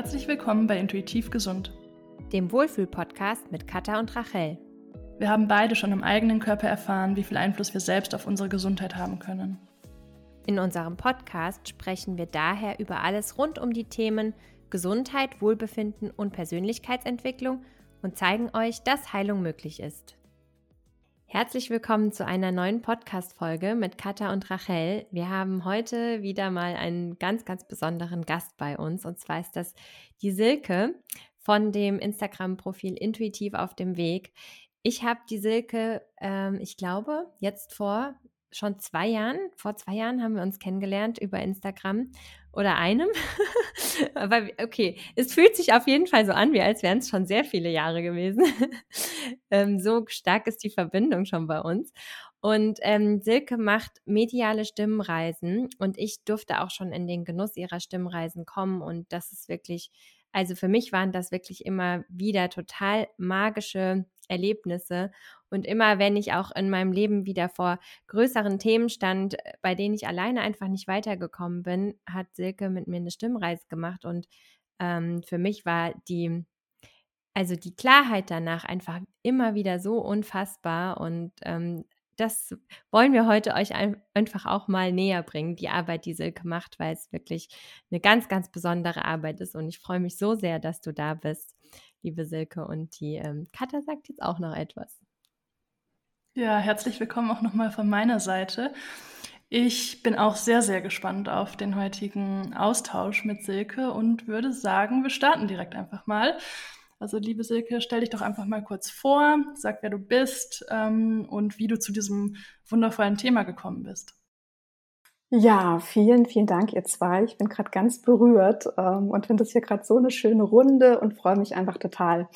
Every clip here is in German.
Herzlich willkommen bei Intuitiv Gesund, dem Wohlfühl-Podcast mit Katha und Rachel. Wir haben beide schon im eigenen Körper erfahren, wie viel Einfluss wir selbst auf unsere Gesundheit haben können. In unserem Podcast sprechen wir daher über alles rund um die Themen Gesundheit, Wohlbefinden und Persönlichkeitsentwicklung und zeigen euch, dass Heilung möglich ist. Herzlich willkommen zu einer neuen Podcast-Folge mit Katha und Rachel. Wir haben heute wieder mal einen ganz, ganz besonderen Gast bei uns und zwar ist das die Silke von dem Instagram-Profil Intuitiv auf dem Weg. Ich habe die Silke, ähm, ich glaube, jetzt vor schon zwei Jahren, vor zwei Jahren haben wir uns kennengelernt über Instagram oder einem. Aber okay, es fühlt sich auf jeden Fall so an, wie als wären es schon sehr viele Jahre gewesen. ähm, so stark ist die Verbindung schon bei uns. Und ähm, Silke macht mediale Stimmreisen und ich durfte auch schon in den Genuss ihrer Stimmreisen kommen und das ist wirklich, also für mich waren das wirklich immer wieder total magische Erlebnisse. Und immer wenn ich auch in meinem Leben wieder vor größeren Themen stand, äh, bei denen ich alleine einfach nicht weitergekommen bin, hat Silke mit mir eine Stimmreise gemacht. Und ähm, für mich war die, also die Klarheit danach einfach immer wieder so unfassbar. Und ähm, das wollen wir heute euch ein, einfach auch mal näher bringen, die Arbeit, die Silke macht, weil es wirklich eine ganz, ganz besondere Arbeit ist. Und ich freue mich so sehr, dass du da bist liebe Silke. Und die ähm, Katha sagt jetzt auch noch etwas. Ja, herzlich willkommen auch nochmal von meiner Seite. Ich bin auch sehr, sehr gespannt auf den heutigen Austausch mit Silke und würde sagen, wir starten direkt einfach mal. Also, liebe Silke, stell dich doch einfach mal kurz vor, sag, wer du bist ähm, und wie du zu diesem wundervollen Thema gekommen bist. Ja, vielen, vielen Dank, ihr zwei. Ich bin gerade ganz berührt ähm, und finde das hier gerade so eine schöne Runde und freue mich einfach total,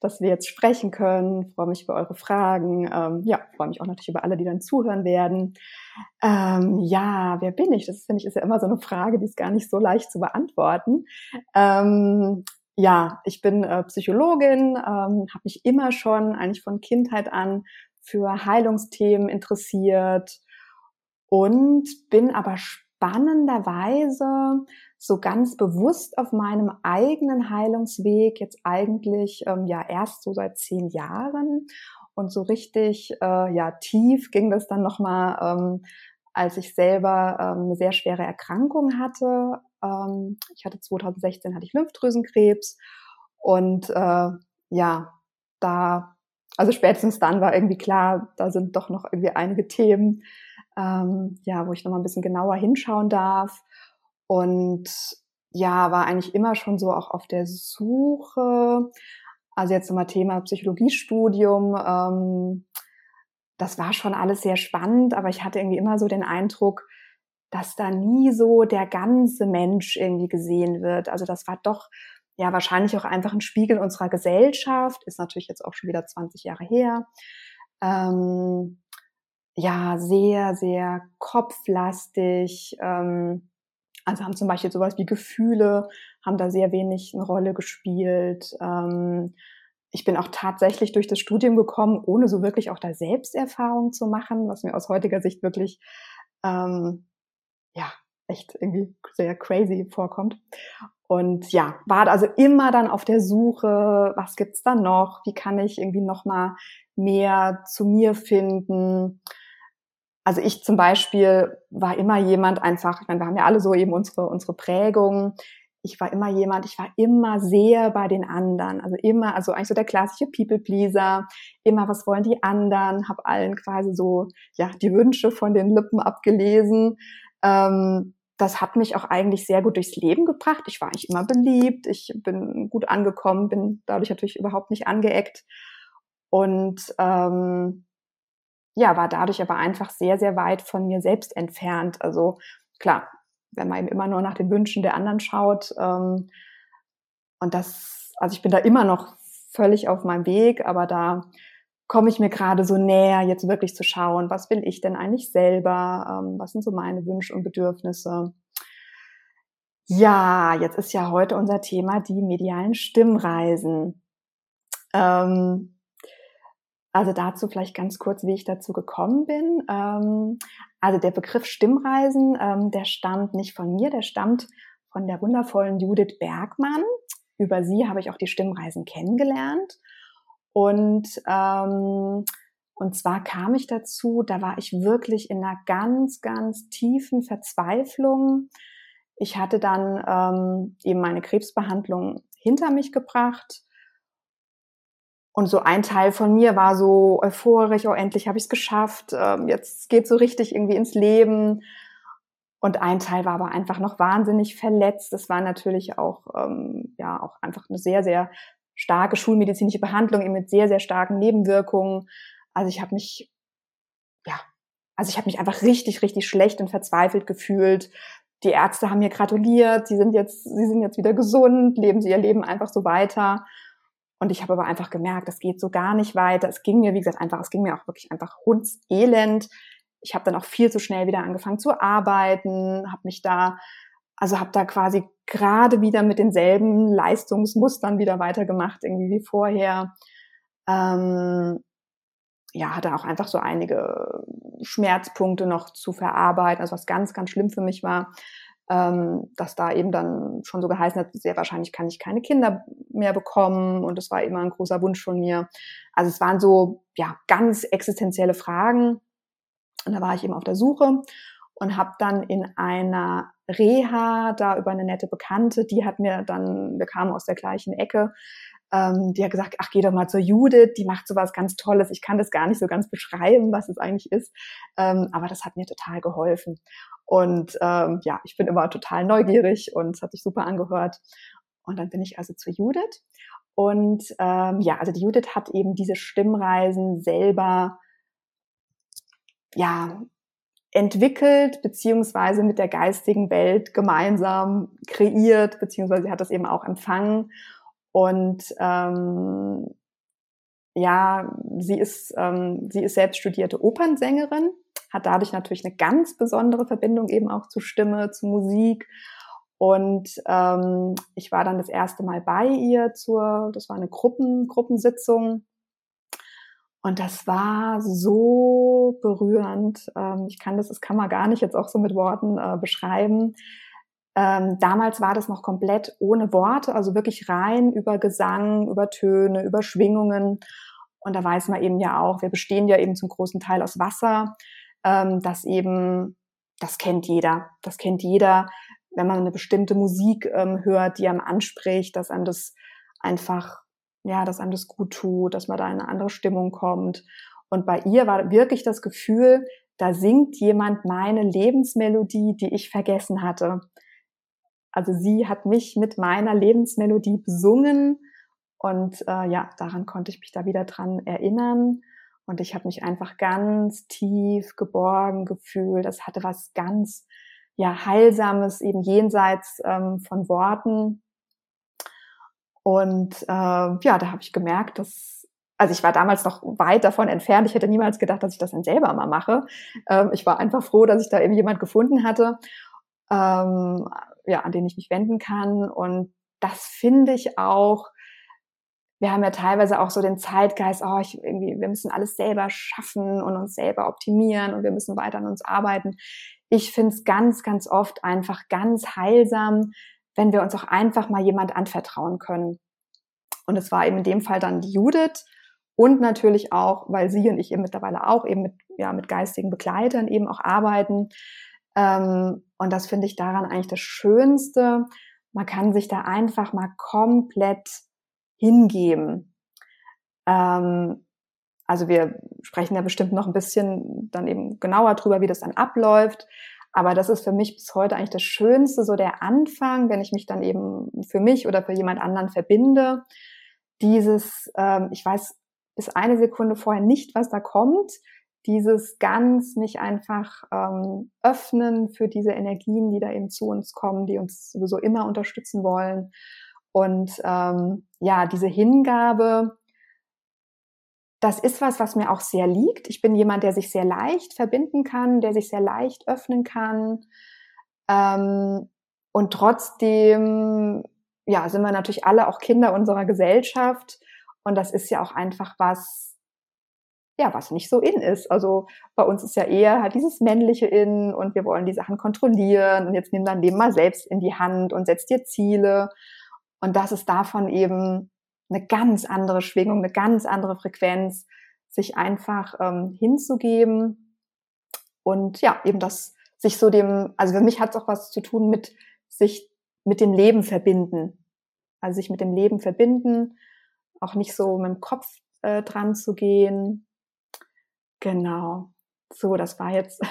dass wir jetzt sprechen können. Freue mich über eure Fragen. Ähm, ja, freue mich auch natürlich über alle, die dann zuhören werden. Ähm, ja, wer bin ich? Das finde ich ist ja immer so eine Frage, die ist gar nicht so leicht zu beantworten. Ähm, ja, ich bin äh, Psychologin, ähm, habe mich immer schon eigentlich von Kindheit an für Heilungsthemen interessiert und bin aber spannenderweise so ganz bewusst auf meinem eigenen Heilungsweg jetzt eigentlich ähm, ja erst so seit zehn Jahren. Und so richtig äh, ja tief ging das dann noch mal ähm, als ich selber ähm, eine sehr schwere Erkrankung hatte. Ähm, ich hatte 2016 hatte ich Lymphdrüsenkrebs. Und äh, ja da also spätestens dann war irgendwie klar da sind doch noch irgendwie einige Themen ähm, ja, wo ich nochmal ein bisschen genauer hinschauen darf. Und ja, war eigentlich immer schon so auch auf der Suche. Also jetzt nochmal Thema Psychologiestudium. Ähm, das war schon alles sehr spannend, aber ich hatte irgendwie immer so den Eindruck, dass da nie so der ganze Mensch irgendwie gesehen wird. Also das war doch ja wahrscheinlich auch einfach ein Spiegel unserer Gesellschaft, ist natürlich jetzt auch schon wieder 20 Jahre her. Ähm, ja sehr, sehr kopflastig. Ähm, also haben zum Beispiel sowas wie Gefühle, haben da sehr wenig eine Rolle gespielt. Ähm, ich bin auch tatsächlich durch das Studium gekommen, ohne so wirklich auch da Selbsterfahrung zu machen, was mir aus heutiger Sicht wirklich ähm, ja echt irgendwie sehr crazy vorkommt. Und ja, war also immer dann auf der Suche, was gibt's da noch? Wie kann ich irgendwie noch mal mehr zu mir finden? Also ich zum Beispiel war immer jemand einfach, ich meine, wir haben ja alle so eben unsere, unsere Prägung. Ich war immer jemand, ich war immer sehr bei den anderen. Also immer, also eigentlich so der klassische People-Pleaser. Immer, was wollen die anderen? Hab allen quasi so, ja, die Wünsche von den Lippen abgelesen. Ähm, das hat mich auch eigentlich sehr gut durchs Leben gebracht. Ich war eigentlich immer beliebt. Ich bin gut angekommen, bin dadurch natürlich überhaupt nicht angeeckt. Und ähm, ja, war dadurch aber einfach sehr, sehr weit von mir selbst entfernt. Also klar, wenn man eben immer nur nach den Wünschen der anderen schaut. Ähm, und das, also ich bin da immer noch völlig auf meinem Weg, aber da komme ich mir gerade so näher, jetzt wirklich zu schauen, was will ich denn eigentlich selber, ähm, was sind so meine Wünsche und Bedürfnisse. Ja, jetzt ist ja heute unser Thema die medialen Stimmreisen. Ähm, also dazu vielleicht ganz kurz, wie ich dazu gekommen bin. Ähm, also der Begriff Stimmreisen, ähm, der stammt nicht von mir, der stammt von der wundervollen Judith Bergmann. Über sie habe ich auch die Stimmreisen kennengelernt. Und, ähm, und zwar kam ich dazu, da war ich wirklich in einer ganz, ganz tiefen Verzweiflung. Ich hatte dann eben meine Krebsbehandlung hinter mich gebracht. Und so ein Teil von mir war so euphorisch, oh, endlich habe ich es geschafft, ähm, jetzt geht so richtig irgendwie ins Leben. Und ein Teil war aber einfach noch wahnsinnig verletzt. Das war natürlich auch, ähm, ja, auch einfach eine sehr, sehr starke schulmedizinische Behandlung eben mit sehr, sehr starken Nebenwirkungen. Also ich habe mich, ja, also ich habe mich einfach richtig, richtig schlecht und verzweifelt gefühlt. Die Ärzte haben mir gratuliert, sie sind jetzt, sie sind jetzt wieder gesund, leben sie ihr Leben einfach so weiter. Und ich habe aber einfach gemerkt, das geht so gar nicht weiter. Es ging mir, wie gesagt, einfach, es ging mir auch wirklich einfach hundselend ich habe dann auch viel zu schnell wieder angefangen zu arbeiten, habe mich da, also habe da quasi gerade wieder mit denselben Leistungsmustern wieder weitergemacht, irgendwie wie vorher. Ähm, ja, hatte auch einfach so einige Schmerzpunkte noch zu verarbeiten, also was ganz, ganz schlimm für mich war, ähm, dass da eben dann schon so geheißen hat, sehr wahrscheinlich kann ich keine Kinder mehr bekommen und das war immer ein großer Wunsch von mir. Also es waren so, ja, ganz existenzielle Fragen, und da war ich eben auf der Suche und habe dann in einer Reha da über eine nette Bekannte, die hat mir dann, wir kamen aus der gleichen Ecke, ähm, die hat gesagt, ach geh doch mal zur Judith, die macht sowas ganz Tolles. Ich kann das gar nicht so ganz beschreiben, was es eigentlich ist, ähm, aber das hat mir total geholfen. Und ähm, ja, ich bin immer total neugierig und es hat sich super angehört. Und dann bin ich also zur Judith. Und ähm, ja, also die Judith hat eben diese Stimmreisen selber ja, entwickelt, beziehungsweise mit der geistigen Welt gemeinsam kreiert, beziehungsweise sie hat das eben auch empfangen. Und ähm, ja, sie ist, ähm, sie ist selbst studierte Opernsängerin, hat dadurch natürlich eine ganz besondere Verbindung eben auch zu Stimme, zu Musik. Und ähm, ich war dann das erste Mal bei ihr zur, das war eine Gruppen, Gruppensitzung und das war so berührend. Ähm, ich kann das, das kann man gar nicht jetzt auch so mit Worten äh, beschreiben. Ähm, damals war das noch komplett ohne Worte, also wirklich rein über Gesang, über Töne, über Schwingungen. Und da weiß man eben ja auch, wir bestehen ja eben zum großen Teil aus Wasser, ähm, das eben, das kennt jeder. Das kennt jeder, wenn man eine bestimmte Musik ähm, hört, die einem anspricht, dass einem das einfach ja, dass einem das gut tut, dass man da in eine andere Stimmung kommt. Und bei ihr war wirklich das Gefühl, da singt jemand meine Lebensmelodie, die ich vergessen hatte. Also sie hat mich mit meiner Lebensmelodie besungen und äh, ja, daran konnte ich mich da wieder dran erinnern. Und ich habe mich einfach ganz tief geborgen gefühlt. Das hatte was ganz ja heilsames eben jenseits ähm, von Worten. Und äh, ja, da habe ich gemerkt, dass, also ich war damals noch weit davon entfernt. Ich hätte niemals gedacht, dass ich das dann selber mal mache. Ähm, ich war einfach froh, dass ich da eben jemand gefunden hatte, ähm, ja, an den ich mich wenden kann. Und das finde ich auch. Wir haben ja teilweise auch so den Zeitgeist, oh, ich, irgendwie, wir müssen alles selber schaffen und uns selber optimieren und wir müssen weiter an uns arbeiten. Ich finde es ganz, ganz oft einfach ganz heilsam, wenn wir uns auch einfach mal jemand anvertrauen können. Und es war eben in dem Fall dann die Judith und natürlich auch, weil sie und ich eben mittlerweile auch eben mit, ja, mit geistigen Begleitern eben auch arbeiten. Ähm, und das finde ich daran eigentlich das Schönste. Man kann sich da einfach mal komplett hingeben. Ähm, also wir sprechen ja bestimmt noch ein bisschen dann eben genauer drüber, wie das dann abläuft. Aber das ist für mich bis heute eigentlich das Schönste, so der Anfang, wenn ich mich dann eben für mich oder für jemand anderen verbinde. Dieses, ähm, ich weiß bis eine Sekunde vorher nicht, was da kommt. Dieses ganz mich einfach ähm, öffnen für diese Energien, die da eben zu uns kommen, die uns sowieso immer unterstützen wollen. Und ähm, ja, diese Hingabe, das ist was, was mir auch sehr liegt. Ich bin jemand, der sich sehr leicht verbinden kann, der sich sehr leicht öffnen kann. Ähm, und trotzdem, ja, sind wir natürlich alle auch Kinder unserer Gesellschaft. Und das ist ja auch einfach was, ja, was nicht so in ist. Also bei uns ist ja eher halt dieses männliche in und wir wollen die Sachen kontrollieren und jetzt nimm dein Leben mal selbst in die Hand und setz dir Ziele. Und das ist davon eben eine ganz andere Schwingung, eine ganz andere Frequenz, sich einfach ähm, hinzugeben und ja, eben das sich so dem, also für mich hat es auch was zu tun mit sich mit dem Leben verbinden. Also sich mit dem Leben verbinden, auch nicht so mit dem Kopf äh, dran zu gehen. Genau. So, das war jetzt,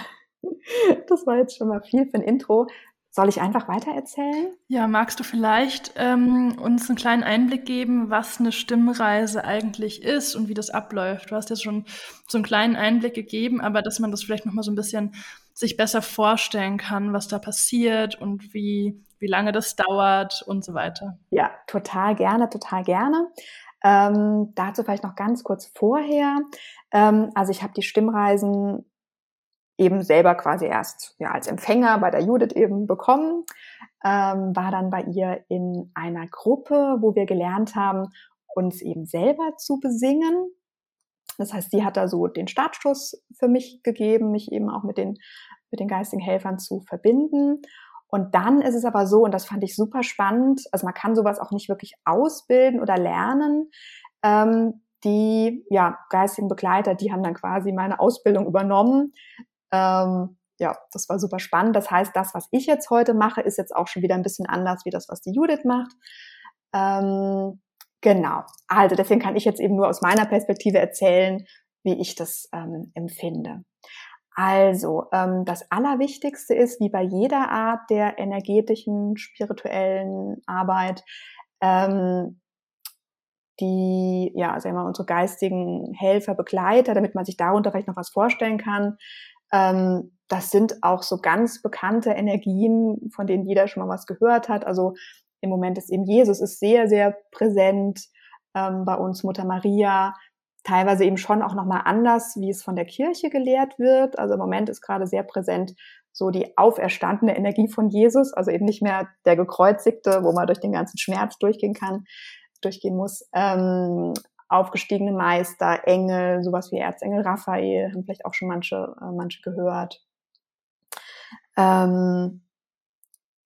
das war jetzt schon mal viel für ein Intro. Soll ich einfach weiter erzählen? Ja, magst du vielleicht ähm, uns einen kleinen Einblick geben, was eine Stimmreise eigentlich ist und wie das abläuft? Du hast jetzt schon so einen kleinen Einblick gegeben, aber dass man das vielleicht noch mal so ein bisschen sich besser vorstellen kann, was da passiert und wie, wie lange das dauert und so weiter. Ja, total gerne, total gerne. Ähm, dazu vielleicht noch ganz kurz vorher. Ähm, also ich habe die Stimmreisen eben selber quasi erst ja, als Empfänger bei der Judith eben bekommen, ähm, war dann bei ihr in einer Gruppe, wo wir gelernt haben, uns eben selber zu besingen. Das heißt, sie hat da so den Startstoß für mich gegeben, mich eben auch mit den, mit den geistigen Helfern zu verbinden. Und dann ist es aber so, und das fand ich super spannend, also man kann sowas auch nicht wirklich ausbilden oder lernen. Ähm, die ja, geistigen Begleiter, die haben dann quasi meine Ausbildung übernommen. Ähm, ja, das war super spannend. Das heißt, das, was ich jetzt heute mache, ist jetzt auch schon wieder ein bisschen anders wie das, was die Judith macht. Ähm, genau. Also deswegen kann ich jetzt eben nur aus meiner Perspektive erzählen, wie ich das ähm, empfinde. Also, ähm, das Allerwichtigste ist, wie bei jeder Art der energetischen, spirituellen Arbeit, ähm, die, ja, sagen wir mal, unsere geistigen Helfer, Begleiter, damit man sich darunter vielleicht noch was vorstellen kann. Ähm, das sind auch so ganz bekannte Energien, von denen jeder schon mal was gehört hat. Also im Moment ist eben Jesus ist sehr, sehr präsent ähm, bei uns, Mutter Maria, teilweise eben schon auch nochmal anders, wie es von der Kirche gelehrt wird. Also im Moment ist gerade sehr präsent so die auferstandene Energie von Jesus, also eben nicht mehr der gekreuzigte, wo man durch den ganzen Schmerz durchgehen kann, durchgehen muss. Ähm, aufgestiegene Meister, Engel, sowas wie Erzengel Raphael, haben vielleicht auch schon manche, äh, manche gehört. Ähm,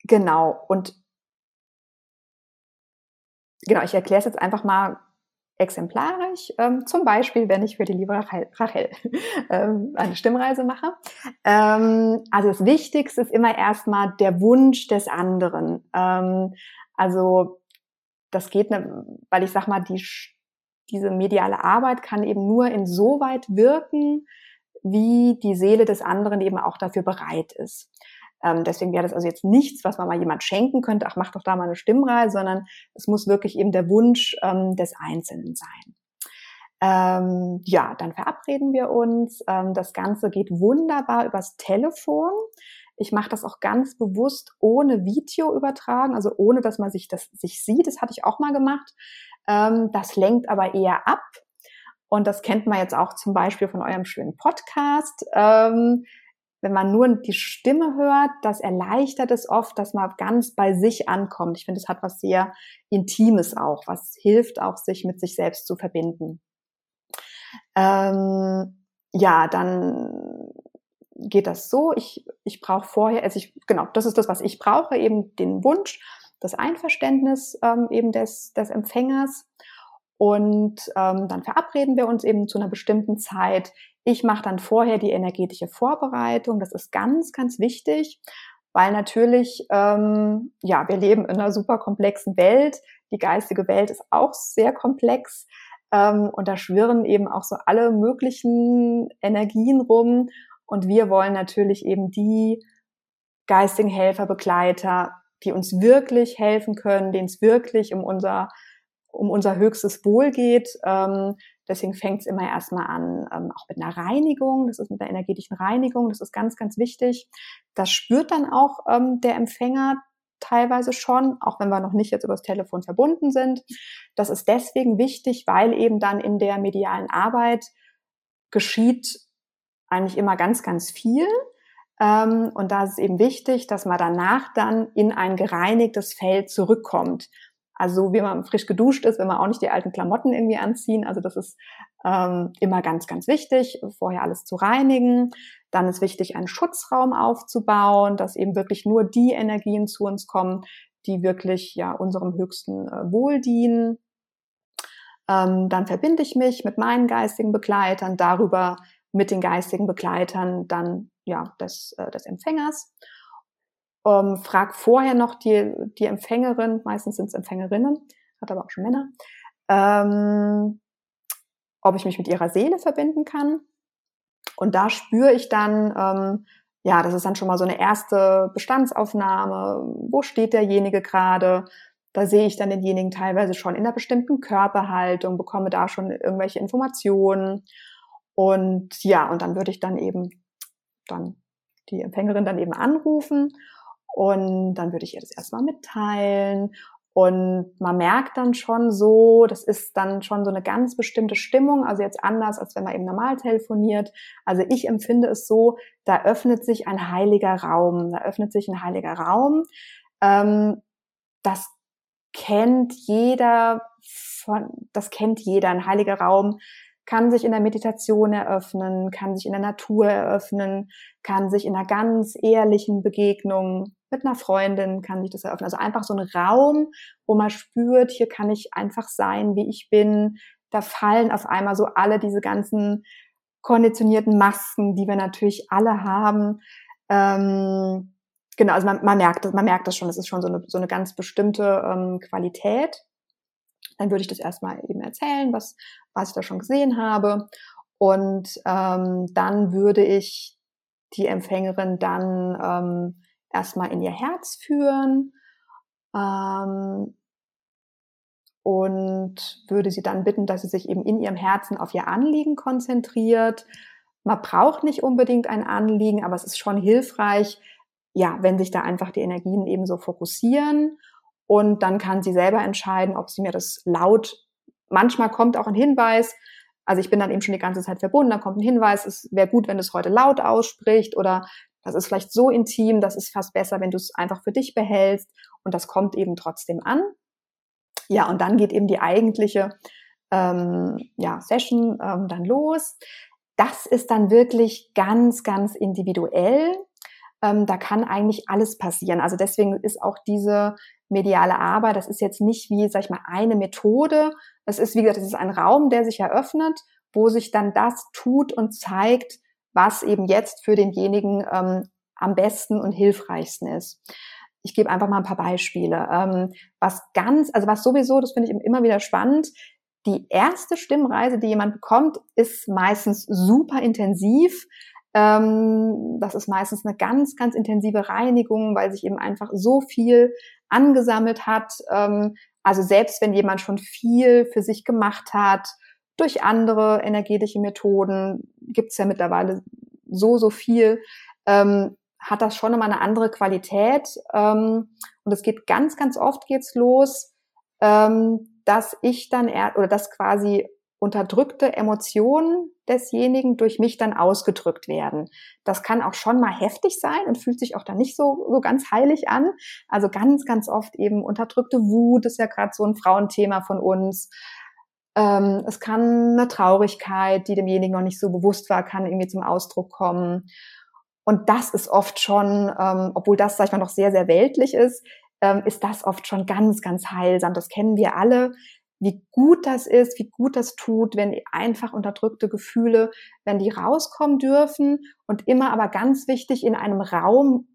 genau, und genau, ich erkläre es jetzt einfach mal exemplarisch, ähm, zum Beispiel, wenn ich für die liebe Rachel, Rachel ähm, eine Stimmreise mache. Ähm, also das Wichtigste ist immer erstmal der Wunsch des anderen. Ähm, also das geht, ne, weil ich sag mal, die, diese mediale Arbeit kann eben nur insoweit wirken, wie die Seele des anderen eben auch dafür bereit ist. Ähm, deswegen wäre das also jetzt nichts, was man mal jemand schenken könnte, ach, mach doch da mal eine Stimmreise, sondern es muss wirklich eben der Wunsch ähm, des Einzelnen sein. Ähm, ja, dann verabreden wir uns. Ähm, das Ganze geht wunderbar übers Telefon. Ich mache das auch ganz bewusst ohne Video übertragen, also ohne, dass man sich das sich sieht. Das hatte ich auch mal gemacht. Ähm, das lenkt aber eher ab. Und das kennt man jetzt auch zum Beispiel von eurem schönen Podcast. Ähm, wenn man nur die Stimme hört, das erleichtert es oft, dass man ganz bei sich ankommt. Ich finde, es hat was sehr Intimes auch, was hilft auch, sich mit sich selbst zu verbinden. Ähm, ja, dann geht das so. Ich, ich brauche vorher, also ich, genau, das ist das, was ich brauche, eben den Wunsch, das Einverständnis ähm, eben des, des Empfängers. Und ähm, dann verabreden wir uns eben zu einer bestimmten Zeit. Ich mache dann vorher die energetische Vorbereitung. Das ist ganz, ganz wichtig, weil natürlich, ähm, ja, wir leben in einer super komplexen Welt. Die geistige Welt ist auch sehr komplex. Ähm, und da schwirren eben auch so alle möglichen Energien rum. Und wir wollen natürlich eben die geistigen Helfer, Begleiter, die uns wirklich helfen können, denen es wirklich um unser, um unser höchstes Wohl geht. Ähm, deswegen fängt es immer erstmal an, ähm, auch mit einer Reinigung. Das ist mit einer energetischen Reinigung. Das ist ganz, ganz wichtig. Das spürt dann auch ähm, der Empfänger teilweise schon, auch wenn wir noch nicht jetzt übers Telefon verbunden sind. Das ist deswegen wichtig, weil eben dann in der medialen Arbeit geschieht eigentlich immer ganz, ganz viel. Ähm, und da ist es eben wichtig, dass man danach dann in ein gereinigtes Feld zurückkommt. Also wie man frisch geduscht ist, wenn man auch nicht die alten Klamotten irgendwie anziehen. Also das ist ähm, immer ganz, ganz wichtig, vorher alles zu reinigen. Dann ist wichtig, einen Schutzraum aufzubauen, dass eben wirklich nur die Energien zu uns kommen, die wirklich ja unserem höchsten äh, Wohl dienen. Ähm, dann verbinde ich mich mit meinen geistigen Begleitern, darüber mit den geistigen Begleitern dann ja des, äh, des Empfängers. Ähm, frag vorher noch die, die Empfängerin, meistens sind es Empfängerinnen, hat aber auch schon Männer, ähm, ob ich mich mit ihrer Seele verbinden kann. Und da spüre ich dann, ähm, ja, das ist dann schon mal so eine erste Bestandsaufnahme. Wo steht derjenige gerade? Da sehe ich dann denjenigen teilweise schon in einer bestimmten Körperhaltung, bekomme da schon irgendwelche Informationen. Und ja, und dann würde ich dann eben dann die Empfängerin dann eben anrufen und dann würde ich ihr das erstmal mitteilen und man merkt dann schon so, das ist dann schon so eine ganz bestimmte Stimmung, also jetzt anders, als wenn man eben normal telefoniert. Also ich empfinde es so, da öffnet sich ein heiliger Raum, da öffnet sich ein heiliger Raum. Ähm, das kennt jeder von, das kennt jeder, ein heiliger Raum kann sich in der Meditation eröffnen, kann sich in der Natur eröffnen, kann sich in einer ganz ehrlichen Begegnung mit einer Freundin kann sich das eröffnen. Also einfach so ein Raum, wo man spürt, hier kann ich einfach sein, wie ich bin. Da fallen auf einmal so alle diese ganzen konditionierten Masken, die wir natürlich alle haben. Ähm, genau, also man, man merkt das, man merkt das schon. Das ist schon so eine, so eine ganz bestimmte ähm, Qualität. Dann würde ich das erstmal eben erzählen, was, was ich da schon gesehen habe. Und ähm, dann würde ich die Empfängerin dann ähm, erstmal in ihr Herz führen ähm, und würde sie dann bitten, dass sie sich eben in ihrem Herzen auf ihr Anliegen konzentriert. Man braucht nicht unbedingt ein Anliegen, aber es ist schon hilfreich, ja, wenn sich da einfach die Energien eben so fokussieren und dann kann sie selber entscheiden, ob sie mir das laut, manchmal kommt auch ein Hinweis, also ich bin dann eben schon die ganze Zeit verbunden, dann kommt ein Hinweis, es wäre gut, wenn es heute laut ausspricht oder das ist vielleicht so intim, das ist fast besser, wenn du es einfach für dich behältst und das kommt eben trotzdem an. Ja, und dann geht eben die eigentliche ähm, ja, Session ähm, dann los. Das ist dann wirklich ganz, ganz individuell. Ähm, da kann eigentlich alles passieren. Also deswegen ist auch diese mediale Arbeit, das ist jetzt nicht wie, sag ich mal, eine Methode. Es ist, wie gesagt, es ist ein Raum, der sich eröffnet, wo sich dann das tut und zeigt, was eben jetzt für denjenigen ähm, am besten und hilfreichsten ist. Ich gebe einfach mal ein paar Beispiele. Ähm, was ganz, also was sowieso, das finde ich immer wieder spannend, die erste Stimmreise, die jemand bekommt, ist meistens super intensiv. Ähm, das ist meistens eine ganz, ganz intensive Reinigung, weil sich eben einfach so viel angesammelt hat. Ähm, also selbst wenn jemand schon viel für sich gemacht hat, durch andere energetische Methoden, gibt's ja mittlerweile so, so viel, ähm, hat das schon immer eine andere Qualität. Ähm, und es geht ganz, ganz oft geht's los, ähm, dass ich dann eher, oder dass quasi unterdrückte Emotionen desjenigen durch mich dann ausgedrückt werden. Das kann auch schon mal heftig sein und fühlt sich auch dann nicht so, so ganz heilig an. Also ganz, ganz oft eben unterdrückte Wut ist ja gerade so ein Frauenthema von uns. Ähm, es kann eine Traurigkeit, die demjenigen noch nicht so bewusst war, kann irgendwie zum Ausdruck kommen. Und das ist oft schon, ähm, obwohl das, sag ich mal, noch sehr, sehr weltlich ist, ähm, ist das oft schon ganz, ganz heilsam. Das kennen wir alle, wie gut das ist, wie gut das tut, wenn einfach unterdrückte Gefühle, wenn die rauskommen dürfen und immer aber ganz wichtig in einem Raum,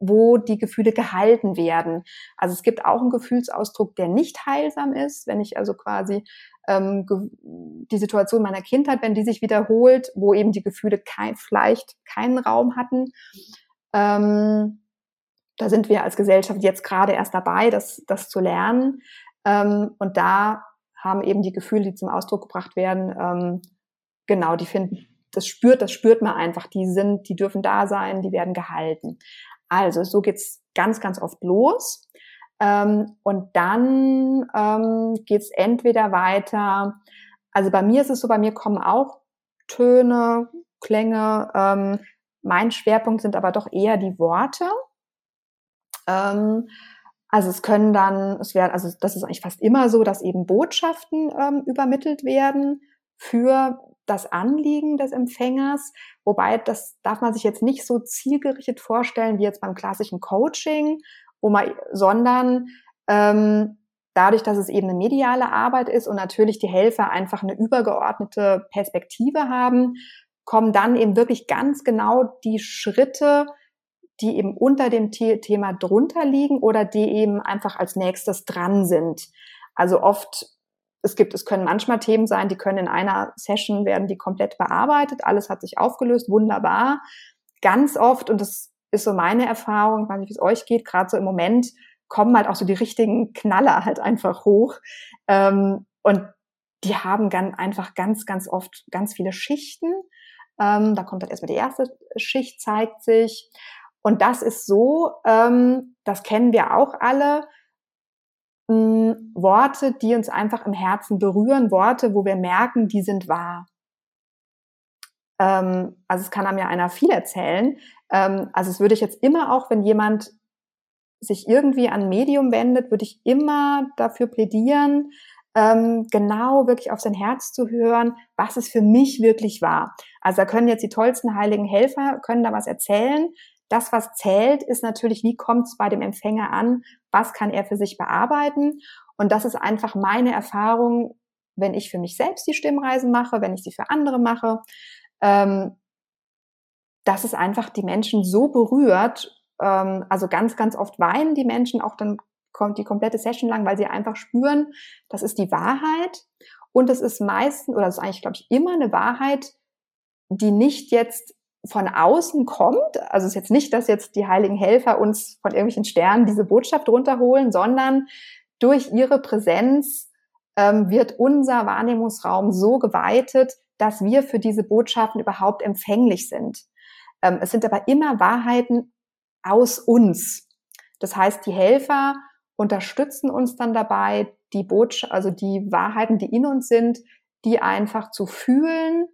wo die Gefühle gehalten werden. Also es gibt auch einen Gefühlsausdruck, der nicht heilsam ist, wenn ich also quasi ähm, die Situation meiner Kindheit, wenn die sich wiederholt, wo eben die Gefühle kein, vielleicht keinen Raum hatten. Ähm, da sind wir als Gesellschaft jetzt gerade erst dabei, das, das zu lernen. Ähm, und da haben eben die Gefühle, die zum Ausdruck gebracht werden, ähm, genau, die finden, das spürt, das spürt man einfach. Die sind, die dürfen da sein, die werden gehalten. Also so geht's ganz, ganz oft los. Ähm, und dann ähm, geht es entweder weiter, also bei mir ist es so, bei mir kommen auch Töne, Klänge. Ähm, mein Schwerpunkt sind aber doch eher die Worte. Ähm, Also es können dann, es werden, also das ist eigentlich fast immer so, dass eben Botschaften ähm, übermittelt werden für das Anliegen des Empfängers. Wobei das darf man sich jetzt nicht so zielgerichtet vorstellen wie jetzt beim klassischen Coaching, wo man, sondern ähm, dadurch, dass es eben eine mediale Arbeit ist und natürlich die Helfer einfach eine übergeordnete Perspektive haben, kommen dann eben wirklich ganz genau die Schritte die eben unter dem Thema drunter liegen oder die eben einfach als nächstes dran sind. Also oft, es gibt, es können manchmal Themen sein, die können in einer Session werden die komplett bearbeitet, alles hat sich aufgelöst, wunderbar. Ganz oft, und das ist so meine Erfahrung, ich weiß nicht, wie es euch geht, gerade so im Moment kommen halt auch so die richtigen Knaller halt einfach hoch. Ähm, und die haben ganz, einfach ganz, ganz oft ganz viele Schichten. Ähm, da kommt dann erstmal die erste Schicht, zeigt sich. Und das ist so, ähm, das kennen wir auch alle, mh, hm, Worte, die uns einfach im Herzen berühren, Worte, wo wir merken, die sind wahr. Ähm, also es kann einem ja einer viel erzählen. Ähm, also es würde ich jetzt immer auch, wenn jemand sich irgendwie an Medium wendet, würde ich immer dafür plädieren, ähm, genau wirklich auf sein Herz zu hören, was es für mich wirklich war. Also da können jetzt die tollsten heiligen Helfer, können da was erzählen. Das, was zählt, ist natürlich, wie kommt es bei dem Empfänger an? Was kann er für sich bearbeiten? Und das ist einfach meine Erfahrung, wenn ich für mich selbst die Stimmreisen mache, wenn ich sie für andere mache, ähm, dass es einfach die Menschen so berührt. Ähm, also ganz, ganz oft weinen die Menschen auch dann kommt die komplette Session lang, weil sie einfach spüren, das ist die Wahrheit. Und es ist meistens, oder es ist eigentlich, glaube ich, immer eine Wahrheit, die nicht jetzt von außen kommt. Also es ist jetzt nicht, dass jetzt die heiligen Helfer uns von irgendwelchen Sternen diese Botschaft runterholen, sondern durch ihre Präsenz ähm, wird unser Wahrnehmungsraum so geweitet, dass wir für diese Botschaften überhaupt empfänglich sind. Ähm, es sind aber immer Wahrheiten aus uns. Das heißt, die Helfer unterstützen uns dann dabei, die Botschaft, also die Wahrheiten, die in uns sind, die einfach zu fühlen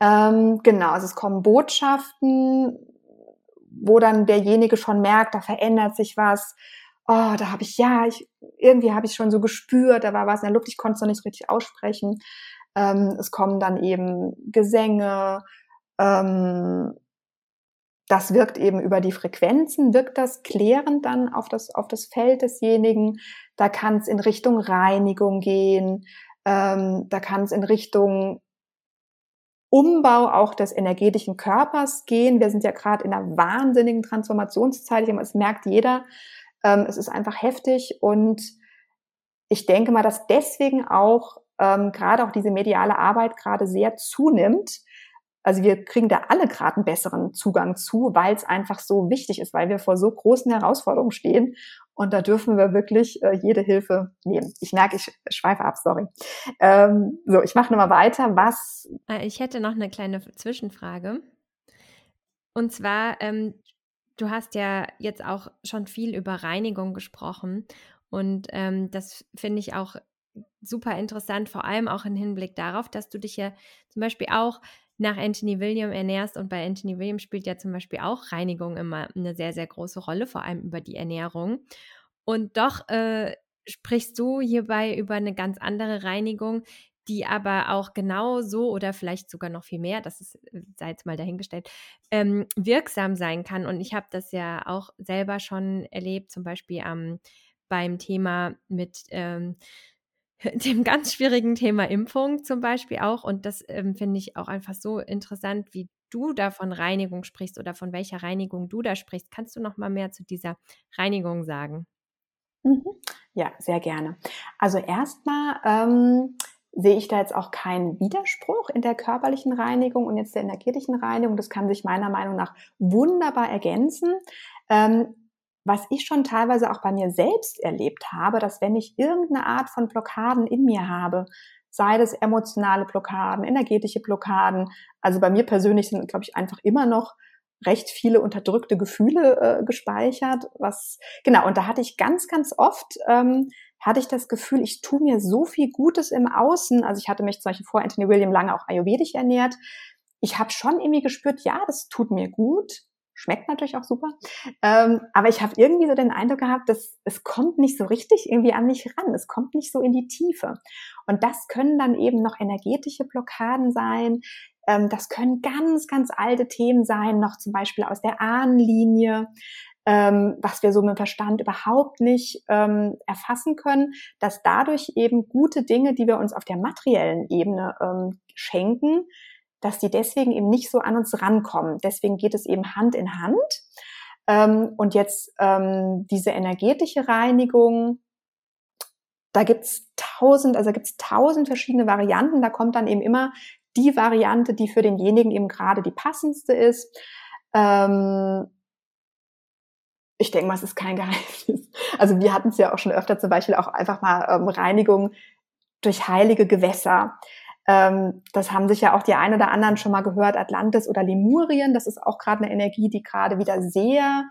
ähm, genau, also es kommen Botschaften, wo dann derjenige schon merkt, da verändert sich was. Oh, da habe ich, ja, ich, irgendwie habe ich schon so gespürt, da war was in der Luft, ich konnte es noch nicht richtig aussprechen. Ähm, es kommen dann eben Gesänge, ähm, das wirkt eben über die Frequenzen, wirkt das klärend dann auf das, auf das Feld desjenigen. Da kann es in Richtung Reinigung gehen, ähm, da kann es in Richtung Umbau auch des energetischen Körpers gehen. Wir sind ja gerade in einer wahnsinnigen Transformationszeit. Es merkt jeder. Ähm, es ist einfach heftig und ich denke mal, dass deswegen auch ähm, gerade auch diese mediale Arbeit gerade sehr zunimmt. Also wir kriegen da alle gerade einen besseren Zugang zu, weil es einfach so wichtig ist, weil wir vor so großen Herausforderungen stehen und da dürfen wir wirklich äh, jede Hilfe nehmen. Ich merke, ich schweife ab, sorry. Ähm, so, ich mache nochmal weiter. Was? Äh, ich hätte noch eine kleine Zwischenfrage. Und zwar, ähm, du hast ja jetzt auch schon viel über Reinigung gesprochen. Und ähm, das finde ich auch super interessant, vor allem auch im Hinblick darauf, dass du dich ja zum Beispiel auch nach Anthony William ernährst. Und bei Anthony William spielt ja zum Beispiel auch Reinigung immer eine sehr, sehr große Rolle, vor allem über die Ernährung. Und doch äh, sprichst du hierbei über eine ganz andere Reinigung, die aber auch genau so oder vielleicht sogar noch viel mehr, das ist, sei jetzt mal dahingestellt, ähm, wirksam sein kann. Und ich habe das ja auch selber schon erlebt, zum Beispiel ähm, beim Thema mit ähm, dem ganz schwierigen Thema Impfung zum Beispiel auch. Und das ähm, finde ich auch einfach so interessant, wie du da von Reinigung sprichst oder von welcher Reinigung du da sprichst. Kannst du noch mal mehr zu dieser Reinigung sagen? Mhm. Ja, sehr gerne. Also erstmal ähm, sehe ich da jetzt auch keinen Widerspruch in der körperlichen Reinigung und jetzt der energetischen Reinigung. Das kann sich meiner Meinung nach wunderbar ergänzen. Ähm, was ich schon teilweise auch bei mir selbst erlebt habe, dass wenn ich irgendeine Art von Blockaden in mir habe, sei das emotionale Blockaden, energetische Blockaden, also bei mir persönlich sind, glaube ich, einfach immer noch recht viele unterdrückte Gefühle äh, gespeichert, was genau und da hatte ich ganz ganz oft ähm, hatte ich das Gefühl, ich tue mir so viel Gutes im Außen. Also ich hatte mich zum Beispiel vor Anthony William lange auch ayurvedisch ernährt. Ich habe schon irgendwie gespürt, ja, das tut mir gut, Schmeckt natürlich auch super. Ähm, aber ich habe irgendwie so den Eindruck gehabt, dass es kommt nicht so richtig irgendwie an mich ran. Es kommt nicht so in die Tiefe. Und das können dann eben noch energetische Blockaden sein. Ähm, das können ganz, ganz alte Themen sein, noch zum Beispiel aus der Ahnenlinie ähm, was wir so mit dem Verstand überhaupt nicht ähm, erfassen können, dass dadurch eben gute Dinge, die wir uns auf der materiellen Ebene ähm, schenken, dass die deswegen eben nicht so an uns rankommen. Deswegen geht es eben Hand in Hand. Ähm, und jetzt ähm, diese energetische Reinigung, da gibt's tausend, also gibt's tausend verschiedene Varianten. Da kommt dann eben immer die Variante, die für denjenigen eben gerade die passendste ist. Ähm, ich denke mal, es ist kein Geheimnis. Also wir hatten es ja auch schon öfter zum Beispiel auch einfach mal ähm, Reinigung durch heilige Gewässer. Ähm, das haben sich ja auch die ein oder anderen schon mal gehört, Atlantis oder Lemurien. Das ist auch gerade eine Energie, die gerade wieder sehr,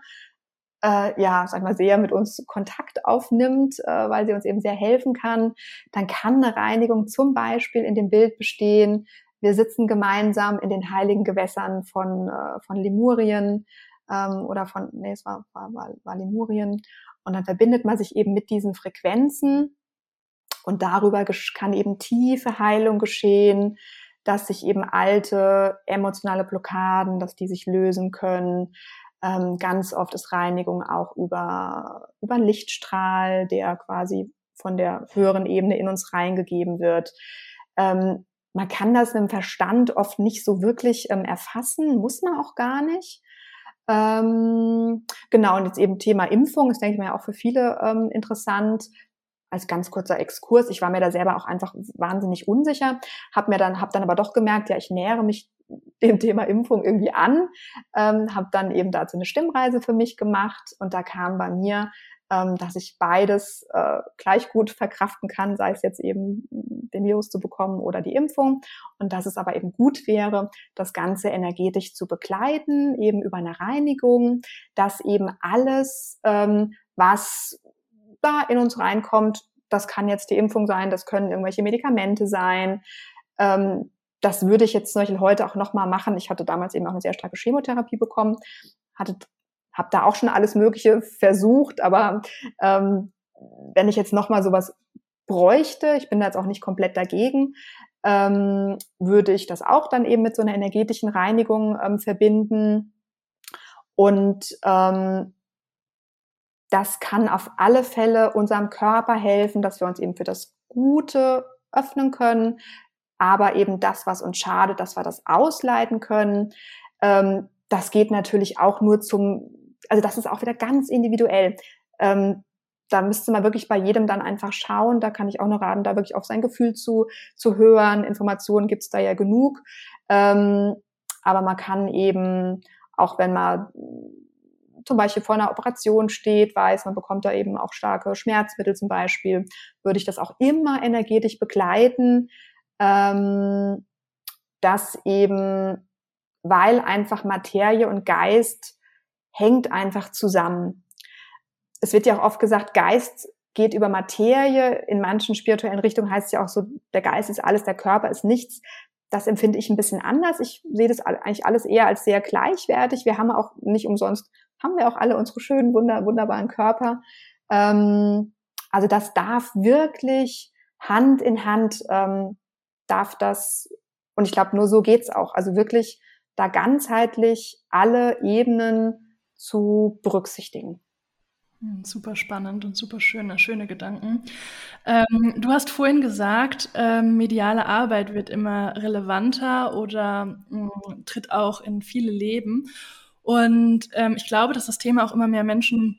äh, ja, sag mal, sehr mit uns Kontakt aufnimmt, äh, weil sie uns eben sehr helfen kann. Dann kann eine Reinigung zum Beispiel in dem Bild bestehen. Wir sitzen gemeinsam in den heiligen Gewässern von, äh, von Lemurien ähm, oder von, nee, es war, war, war, war Lemurien. Und dann verbindet man sich eben mit diesen Frequenzen und darüber kann eben tiefe Heilung geschehen, dass sich eben alte emotionale Blockaden, dass die sich lösen können. Ähm, ganz oft ist Reinigung auch über, über Lichtstrahl, der quasi von der höheren Ebene in uns reingegeben wird. Ähm, man kann das im Verstand oft nicht so wirklich ähm, erfassen, muss man auch gar nicht. Ähm, genau, und jetzt eben Thema Impfung ist, denke ich mal, auch für viele ähm, interessant. Als ganz kurzer Exkurs, ich war mir da selber auch einfach wahnsinnig unsicher, habe mir dann, habe dann aber doch gemerkt, ja, ich nähere mich dem Thema Impfung irgendwie an, ähm, habe dann eben dazu eine Stimmreise für mich gemacht und da kam bei mir ähm, dass ich beides äh, gleich gut verkraften kann, sei es jetzt eben den Virus zu bekommen oder die Impfung. Und dass es aber eben gut wäre, das Ganze energetisch zu begleiten, eben über eine Reinigung, dass eben alles, ähm, was da in uns reinkommt, das kann jetzt die Impfung sein, das können irgendwelche Medikamente sein. Ähm, das würde ich jetzt zum Beispiel heute auch nochmal machen. Ich hatte damals eben auch eine sehr starke Chemotherapie bekommen, habe da auch schon alles Mögliche versucht, aber ähm, wenn ich jetzt nochmal sowas bräuchte, ich bin da jetzt auch nicht komplett dagegen, ähm, würde ich das auch dann eben mit so einer energetischen Reinigung ähm, verbinden. Und ähm, das kann auf alle Fälle unserem Körper helfen, dass wir uns eben für das Gute öffnen können, aber eben das, was uns schadet, dass wir das ausleiten können. Ähm, das geht natürlich auch nur zum also das ist auch wieder ganz individuell. Ähm, da müsste man wirklich bei jedem dann einfach schauen. Da kann ich auch nur raten, da wirklich auf sein Gefühl zu, zu hören. Informationen gibt's da ja genug. Ähm, aber man kann eben, auch wenn man zum Beispiel vor einer Operation steht, weiß, man bekommt da eben auch starke Schmerzmittel zum Beispiel, würde ich das auch immer energetisch begleiten, ähm, dass eben, weil einfach Materie und Geist hängt einfach zusammen. Es wird ja auch oft gesagt, Geist geht über Materie. In manchen spirituellen Richtungen heißt es ja auch so, der Geist ist alles, der Körper ist nichts. Das empfinde ich ein bisschen anders. Ich sehe das eigentlich alles eher als sehr gleichwertig. Wir haben auch nicht umsonst, haben wir auch alle unsere schönen, wunder, wunderbaren Körper. Ähm, also das darf wirklich Hand in Hand, ähm, darf das, und ich glaube, nur so geht's auch. Also wirklich da ganzheitlich alle Ebenen zu berücksichtigen. Super spannend und super schöne, schöne Gedanken. Ähm, du hast vorhin gesagt, ähm, mediale Arbeit wird immer relevanter oder mh, hm, tritt auch in viele Leben. Und ähm, ich glaube, dass das Thema auch immer mehr Menschen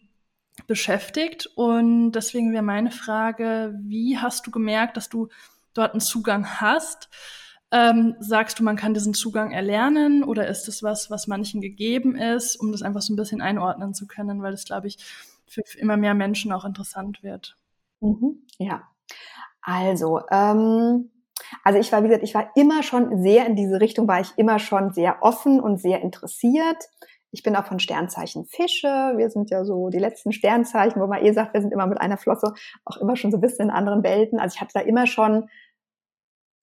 beschäftigt. Und deswegen wäre meine Frage, wie hast du gemerkt, dass du dort einen Zugang hast? Ähm, sagst du, man kann diesen Zugang erlernen oder ist es was, was manchen gegeben ist, um das einfach so ein bisschen einordnen zu können, weil das, glaube ich, für immer mehr Menschen auch interessant wird? Mhm, ja, also, ähm, also ich war, wie gesagt, ich war immer schon sehr in diese Richtung, war ich immer schon sehr offen und sehr interessiert. Ich bin auch von Sternzeichen Fische. Wir sind ja so die letzten Sternzeichen, wo man eh sagt, wir sind immer mit einer Flosse auch immer schon so ein bisschen in anderen Welten. Also ich hatte da immer schon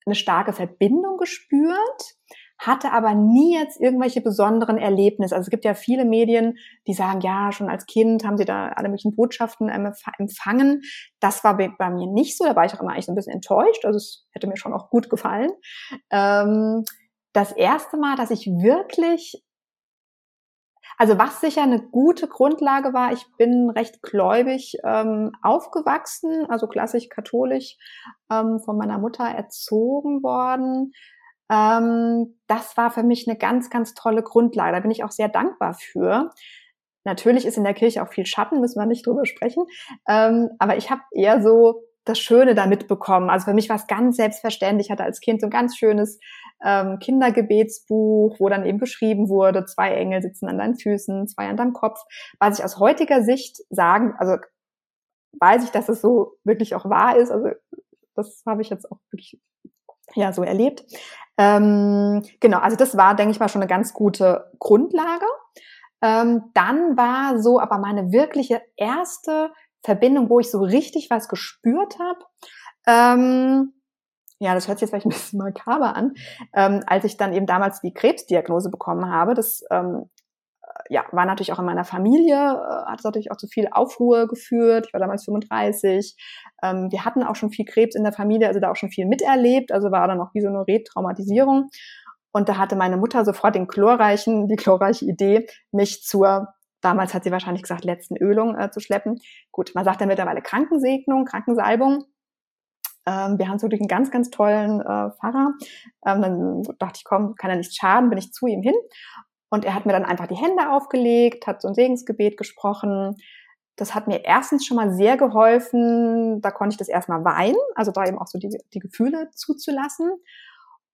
eine starke Verbindung gespürt, hatte aber nie jetzt irgendwelche besonderen Erlebnisse. Also es gibt ja viele Medien, die sagen, ja, schon als Kind haben sie da alle möglichen Botschaften empfangen. Das war bei mir nicht so, da war ich auch immer eigentlich so ein bisschen enttäuscht. Also es hätte mir schon auch gut gefallen. Ähm, das erste Mal, dass ich wirklich also was sicher eine gute Grundlage war, ich bin recht gläubig ähm, aufgewachsen, also klassisch katholisch ähm, von meiner Mutter erzogen worden. Ähm, das war für mich eine ganz, ganz tolle Grundlage. Da bin ich auch sehr dankbar für. Natürlich ist in der Kirche auch viel Schatten, müssen wir nicht drüber sprechen. Ähm, aber ich habe eher so das Schöne da mitbekommen. Also für mich war es ganz selbstverständlich. Ich hatte als Kind so ein ganz schönes ähm, Kindergebetsbuch, wo dann eben beschrieben wurde, zwei Engel sitzen an deinen Füßen, zwei an deinem Kopf. Was ich aus heutiger Sicht sagen, also weiß ich, dass es so wirklich auch wahr ist. Also das habe ich jetzt auch wirklich ja so erlebt. Ähm, genau, also das war, denke ich mal, schon eine ganz gute Grundlage. Ähm, dann war so aber meine wirkliche erste Verbindung, wo ich so richtig was gespürt habe. Ähm, ja, das hört sich jetzt vielleicht ein bisschen makaber an, ähm, als ich dann eben damals die Krebsdiagnose bekommen habe. Das ähm, ja, war natürlich auch in meiner Familie, äh, hat es natürlich auch zu viel Aufruhr geführt. Ich war damals 35. Ähm, wir hatten auch schon viel Krebs in der Familie, also da auch schon viel miterlebt. Also war dann noch wie so eine Retraumatisierung. Und da hatte meine Mutter sofort den chlorreichen, die chlorreiche Idee, mich zur Damals hat sie wahrscheinlich gesagt, letzten Ölung äh, zu schleppen. Gut, man sagt ja mittlerweile Krankensegnung, Krankensalbung. Ähm, wir haben so einen ganz, ganz tollen äh, Pfarrer. Ähm, dann dachte ich, komm, kann er nicht schaden, bin ich zu ihm hin. Und er hat mir dann einfach die Hände aufgelegt, hat so ein Segensgebet gesprochen. Das hat mir erstens schon mal sehr geholfen. Da konnte ich das erstmal weinen, also da eben auch so die, die Gefühle zuzulassen.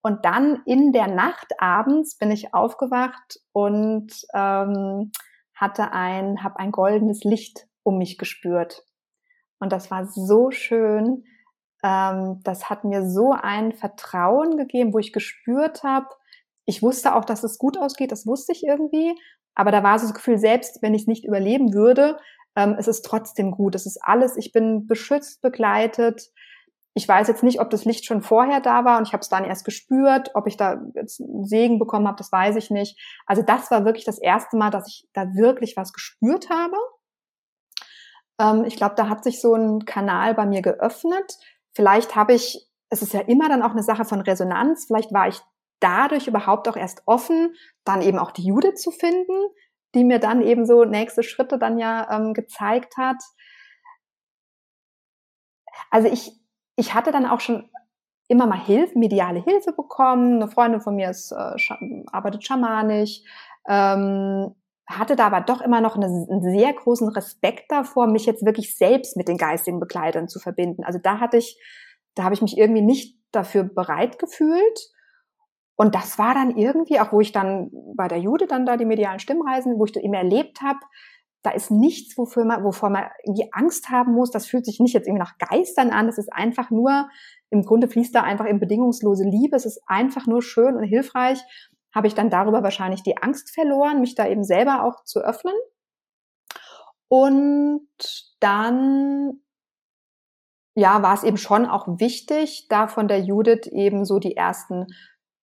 Und dann in der Nacht abends bin ich aufgewacht und ähm, hatte ein, habe ein goldenes Licht um mich gespürt. Und das war so schön. Ähm, das hat mir so ein Vertrauen gegeben, wo ich gespürt habe, ich wusste auch, dass es gut ausgeht, das wusste ich irgendwie. Aber da war so das Gefühl, selbst wenn ich es nicht überleben würde, ähm, es ist trotzdem gut. Es ist alles, ich bin beschützt, begleitet. Ich weiß jetzt nicht, ob das Licht schon vorher da war und ich habe es dann erst gespürt. Ob ich da jetzt einen Segen bekommen habe, das weiß ich nicht. Also das war wirklich das erste Mal, dass ich da wirklich was gespürt habe. Ähm, ich glaube, da hat sich so ein Kanal bei mir geöffnet. Vielleicht habe ich, es ist ja immer dann auch eine Sache von Resonanz. Vielleicht war ich dadurch überhaupt auch erst offen, dann eben auch die Judith zu finden, die mir dann eben so nächste Schritte dann ja ähm, gezeigt hat. Also ich, ich hatte dann auch schon immer mal Hilfe, mediale Hilfe bekommen. Eine Freundin von mir ist, äh, arbeitet schamanisch, ähm, hatte da aber doch immer noch eine, einen sehr großen Respekt davor, mich jetzt wirklich selbst mit den geistigen Begleitern zu verbinden. Also da hatte ich, da habe ich mich irgendwie nicht dafür bereit gefühlt. Und das war dann irgendwie, auch wo ich dann bei der Jude dann da die medialen Stimmreisen, wo ich das eben erlebt habe, da ist nichts, wofür man, wovor man irgendwie Angst haben muss. Das fühlt sich nicht jetzt irgendwie nach Geistern an. Es ist einfach nur, im Grunde fließt da einfach in bedingungslose Liebe. Es ist einfach nur schön und hilfreich. Habe ich dann darüber wahrscheinlich die Angst verloren, mich da eben selber auch zu öffnen. Und dann ja, war es eben schon auch wichtig, da von der Judith eben so die ersten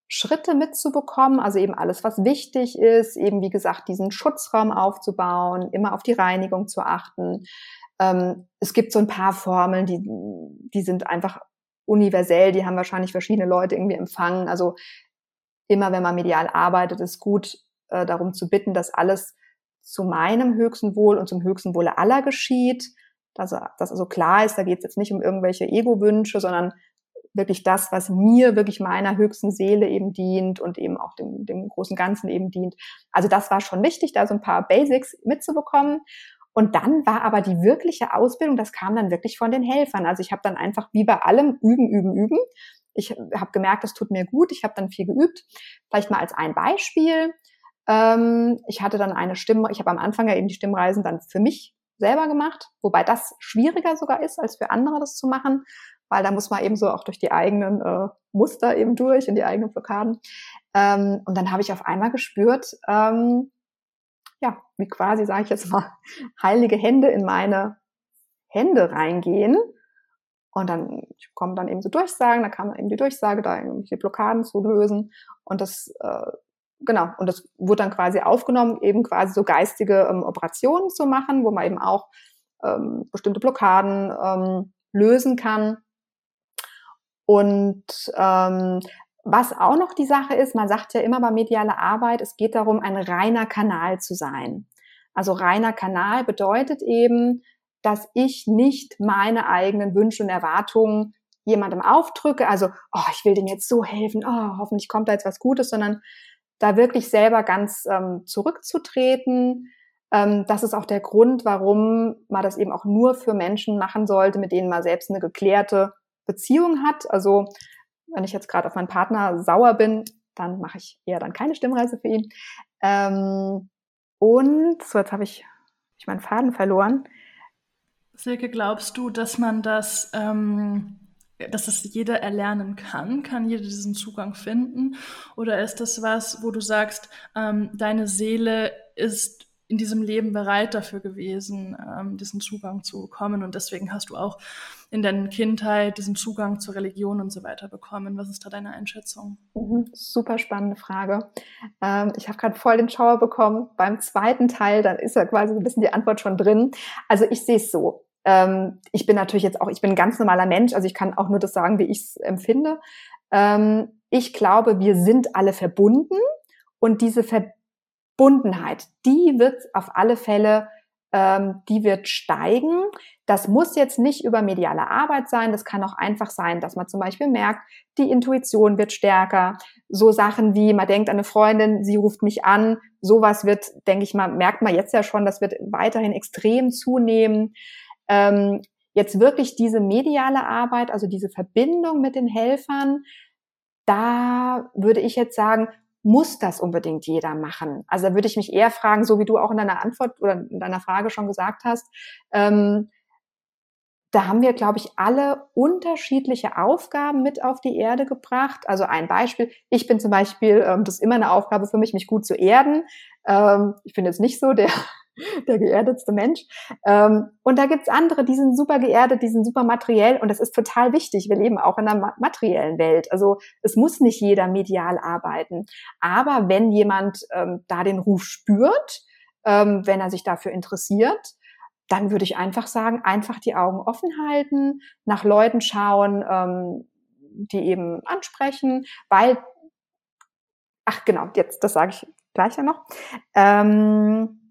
Schritte mitzubekommen, also eben alles, was wichtig ist, eben wie gesagt, diesen Schutzraum aufzubauen, immer auf die Reinigung zu achten. Ähm, es gibt so ein paar Formeln, die, die sind einfach universell, die haben wahrscheinlich verschiedene Leute irgendwie empfangen. Also immer wenn man medial arbeitet, ist gut äh, darum zu bitten, dass alles zu meinem höchsten Wohl und zum höchsten Wohle aller geschieht. Dass, dass also klar ist, da geht es jetzt nicht um irgendwelche Ego-Wünsche, sondern wirklich das, was mir, wirklich meiner höchsten Seele eben dient und eben auch dem, dem großen Ganzen eben dient. Also das war schon wichtig, da so ein paar Basics mitzubekommen. Und dann war aber die wirkliche Ausbildung, das kam dann wirklich von den Helfern. Also ich habe dann einfach wie bei allem üben, üben, üben. Ich habe gemerkt, das tut mir gut. Ich habe dann viel geübt. Vielleicht mal als ein Beispiel. Ähm, ich hatte dann eine Stimme, ich habe am Anfang ja eben die Stimmreisen dann für mich selber gemacht, wobei das schwieriger sogar ist, als für andere das zu machen weil da muss man eben so auch durch die eigenen äh, Muster eben durch und die eigenen Blockaden. Ähm, und dann habe ich auf einmal gespürt, ähm, ja, wie quasi, sage ich jetzt mal, heilige Hände in meine Hände reingehen. Und dann kommen dann eben so Durchsagen, da kam eben die Durchsage, da irgendwelche Blockaden zu lösen. Und das, äh, genau, und das wurde dann quasi aufgenommen, eben quasi so geistige ähm, Operationen zu machen, wo man eben auch ähm, bestimmte Blockaden ähm, lösen kann. Und ähm, was auch noch die Sache ist, man sagt ja immer bei medialer Arbeit, es geht darum, ein reiner Kanal zu sein. Also reiner Kanal bedeutet eben, dass ich nicht meine eigenen Wünsche und Erwartungen jemandem aufdrücke, also, oh, ich will dem jetzt so helfen, oh, hoffentlich kommt da jetzt was Gutes, sondern da wirklich selber ganz ähm, zurückzutreten. Ähm, das ist auch der Grund, warum man das eben auch nur für Menschen machen sollte, mit denen man selbst eine geklärte Beziehung hat. Also wenn ich jetzt gerade auf meinen Partner sauer bin, dann mache ich eher dann keine Stimmreise für ihn. Ähm, und so, jetzt habe ich, hab ich meinen Faden verloren. Silke, glaubst du, dass man das, ähm, dass es jeder erlernen kann? Kann jeder diesen Zugang finden? Oder ist das was, wo du sagst, ähm, deine Seele ist in diesem Leben bereit dafür gewesen, ähm, diesen Zugang zu bekommen. Und deswegen hast du auch in deiner Kindheit diesen Zugang zur Religion und so weiter bekommen. Was ist da deine Einschätzung? Mhm, super spannende Frage. Ähm, ich habe gerade voll den Schauer bekommen. Beim zweiten Teil, dann ist ja quasi ein bisschen die Antwort schon drin. Also ich sehe es so. Ähm, ich bin natürlich jetzt auch, ich bin ein ganz normaler Mensch, also ich kann auch nur das sagen, wie ich es empfinde. Ähm, ich glaube, wir sind alle verbunden und diese Verbindung Bundenheit, die wird auf alle Fälle, ähm, die wird steigen. Das muss jetzt nicht über mediale Arbeit sein. Das kann auch einfach sein, dass man zum Beispiel merkt, die Intuition wird stärker. So Sachen wie, man denkt an eine Freundin, sie ruft mich an. Sowas wird, denke ich mal, merkt man jetzt ja schon, das wird weiterhin extrem zunehmen. Ähm, jetzt wirklich diese mediale Arbeit, also diese Verbindung mit den Helfern, da würde ich jetzt sagen, muss das unbedingt jeder machen? Also da würde ich mich eher fragen, so wie du auch in deiner Antwort oder in deiner Frage schon gesagt hast, ähm, da haben wir, glaube ich, alle unterschiedliche Aufgaben mit auf die Erde gebracht. Also ein Beispiel, ich bin zum Beispiel, ähm, das ist immer eine Aufgabe für mich, mich gut zu erden. Ähm, ich bin jetzt nicht so der der geerdetste Mensch. Ähm, und da gibt's andere, die sind super geerdet, die sind super materiell und das ist total wichtig. Wir leben auch in einer materiellen Welt. Also es muss nicht jeder medial arbeiten. Aber wenn jemand ähm, da den Ruf spürt, ähm, wenn er sich dafür interessiert, dann würde ich einfach sagen, einfach die Augen offen halten, nach Leuten schauen, ähm, die eben ansprechen, weil, ach genau, jetzt, das sage ich gleich dann noch. Ähm,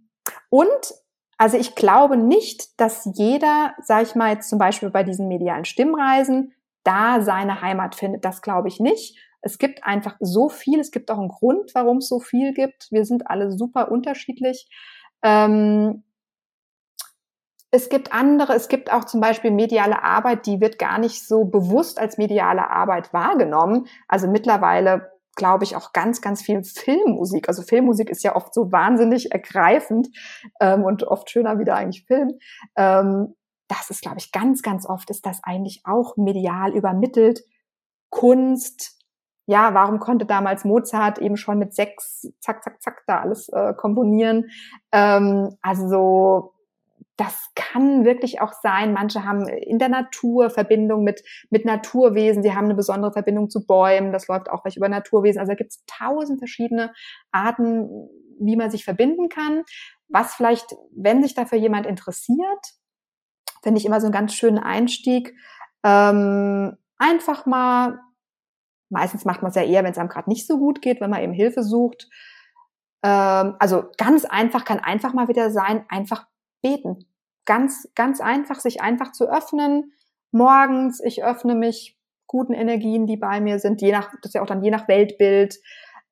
und also ich glaube nicht, dass jeder, sag ich mal jetzt zum Beispiel bei diesen medialen Stimmreisen, da seine Heimat findet. Das glaube ich nicht. Es gibt einfach so viel. Es gibt auch einen Grund, warum es so viel gibt. Wir sind alle super unterschiedlich. Ähm, es gibt andere, es gibt auch zum Beispiel mediale Arbeit, die wird gar nicht so bewusst als mediale Arbeit wahrgenommen. Also mittlerweile glaube ich, auch ganz, ganz viel Filmmusik. Also Filmmusik ist ja oft so wahnsinnig ergreifend ähm, und oft schöner wieder eigentlich Film. Ähm, das ist, glaube ich, ganz, ganz oft ist das eigentlich auch medial übermittelt. Kunst, ja, warum konnte damals Mozart eben schon mit sechs, zack, zack, zack, da alles äh, komponieren? Ähm, also so das kann wirklich auch sein. Manche haben in der Natur Verbindung mit, mit Naturwesen. Sie haben eine besondere Verbindung zu Bäumen. Das läuft auch gleich über Naturwesen. Also da gibt es tausend verschiedene Arten, wie man sich verbinden kann. Was vielleicht, wenn sich dafür jemand interessiert, finde ich immer so einen ganz schönen Einstieg. Ähm, einfach mal, meistens macht man es ja eher, wenn es einem gerade nicht so gut geht, wenn man eben Hilfe sucht. Ähm, also ganz einfach kann einfach mal wieder sein, einfach beten. Ganz, ganz einfach, sich einfach zu öffnen. Morgens, ich öffne mich guten Energien, die bei mir sind, je nach, das ist ja auch dann je nach Weltbild,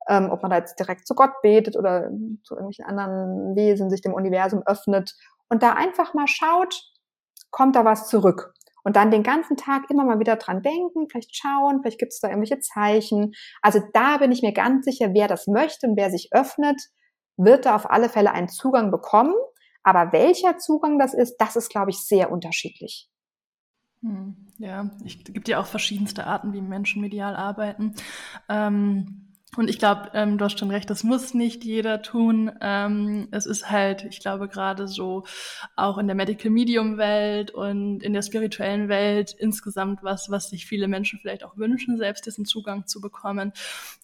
ähm, ob man da jetzt direkt zu Gott betet oder zu irgendwelchen anderen Wesen, sich dem Universum öffnet und da einfach mal schaut, kommt da was zurück. Und dann den ganzen Tag immer mal wieder dran denken, vielleicht schauen, vielleicht gibt es da irgendwelche Zeichen. Also da bin ich mir ganz sicher, wer das möchte und wer sich öffnet, wird da auf alle Fälle einen Zugang bekommen. Aber welcher Zugang das ist, das ist, glaube ich, sehr unterschiedlich. Hm, ja, es gibt ja auch verschiedenste Arten, wie Menschen medial arbeiten. Ähm, Und ich glaube, ähm, du hast schon recht, das muss nicht jeder tun. Ähm, es ist halt, ich glaube, gerade so auch in der Medical Medium Welt und in der spirituellen Welt insgesamt was, was sich viele Menschen vielleicht auch wünschen, selbst diesen Zugang zu bekommen.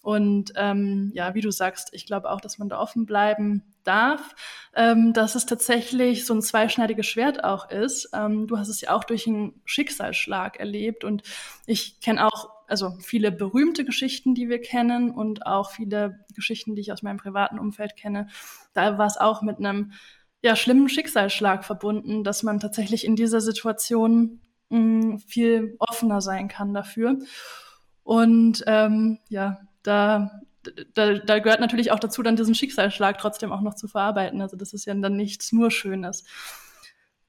Und ähm, ja, wie du sagst, ich glaube auch, dass man da offen bleiben darf, ähm, dass es tatsächlich so ein zweischneidiges Schwert auch ist. Ähm, du hast es ja auch durch einen Schicksalsschlag erlebt und ich kenne auch also viele berühmte Geschichten, die wir kennen und auch viele Geschichten, die ich aus meinem privaten Umfeld kenne. Da war es auch mit einem ja, schlimmen Schicksalsschlag verbunden, dass man tatsächlich in dieser Situation mh, mm, viel offener sein kann dafür. Und ähm, ja, da, da, da gehört natürlich auch dazu, dann diesen Schicksalsschlag trotzdem auch noch zu verarbeiten. Also das ist ja dann nichts nur Schönes.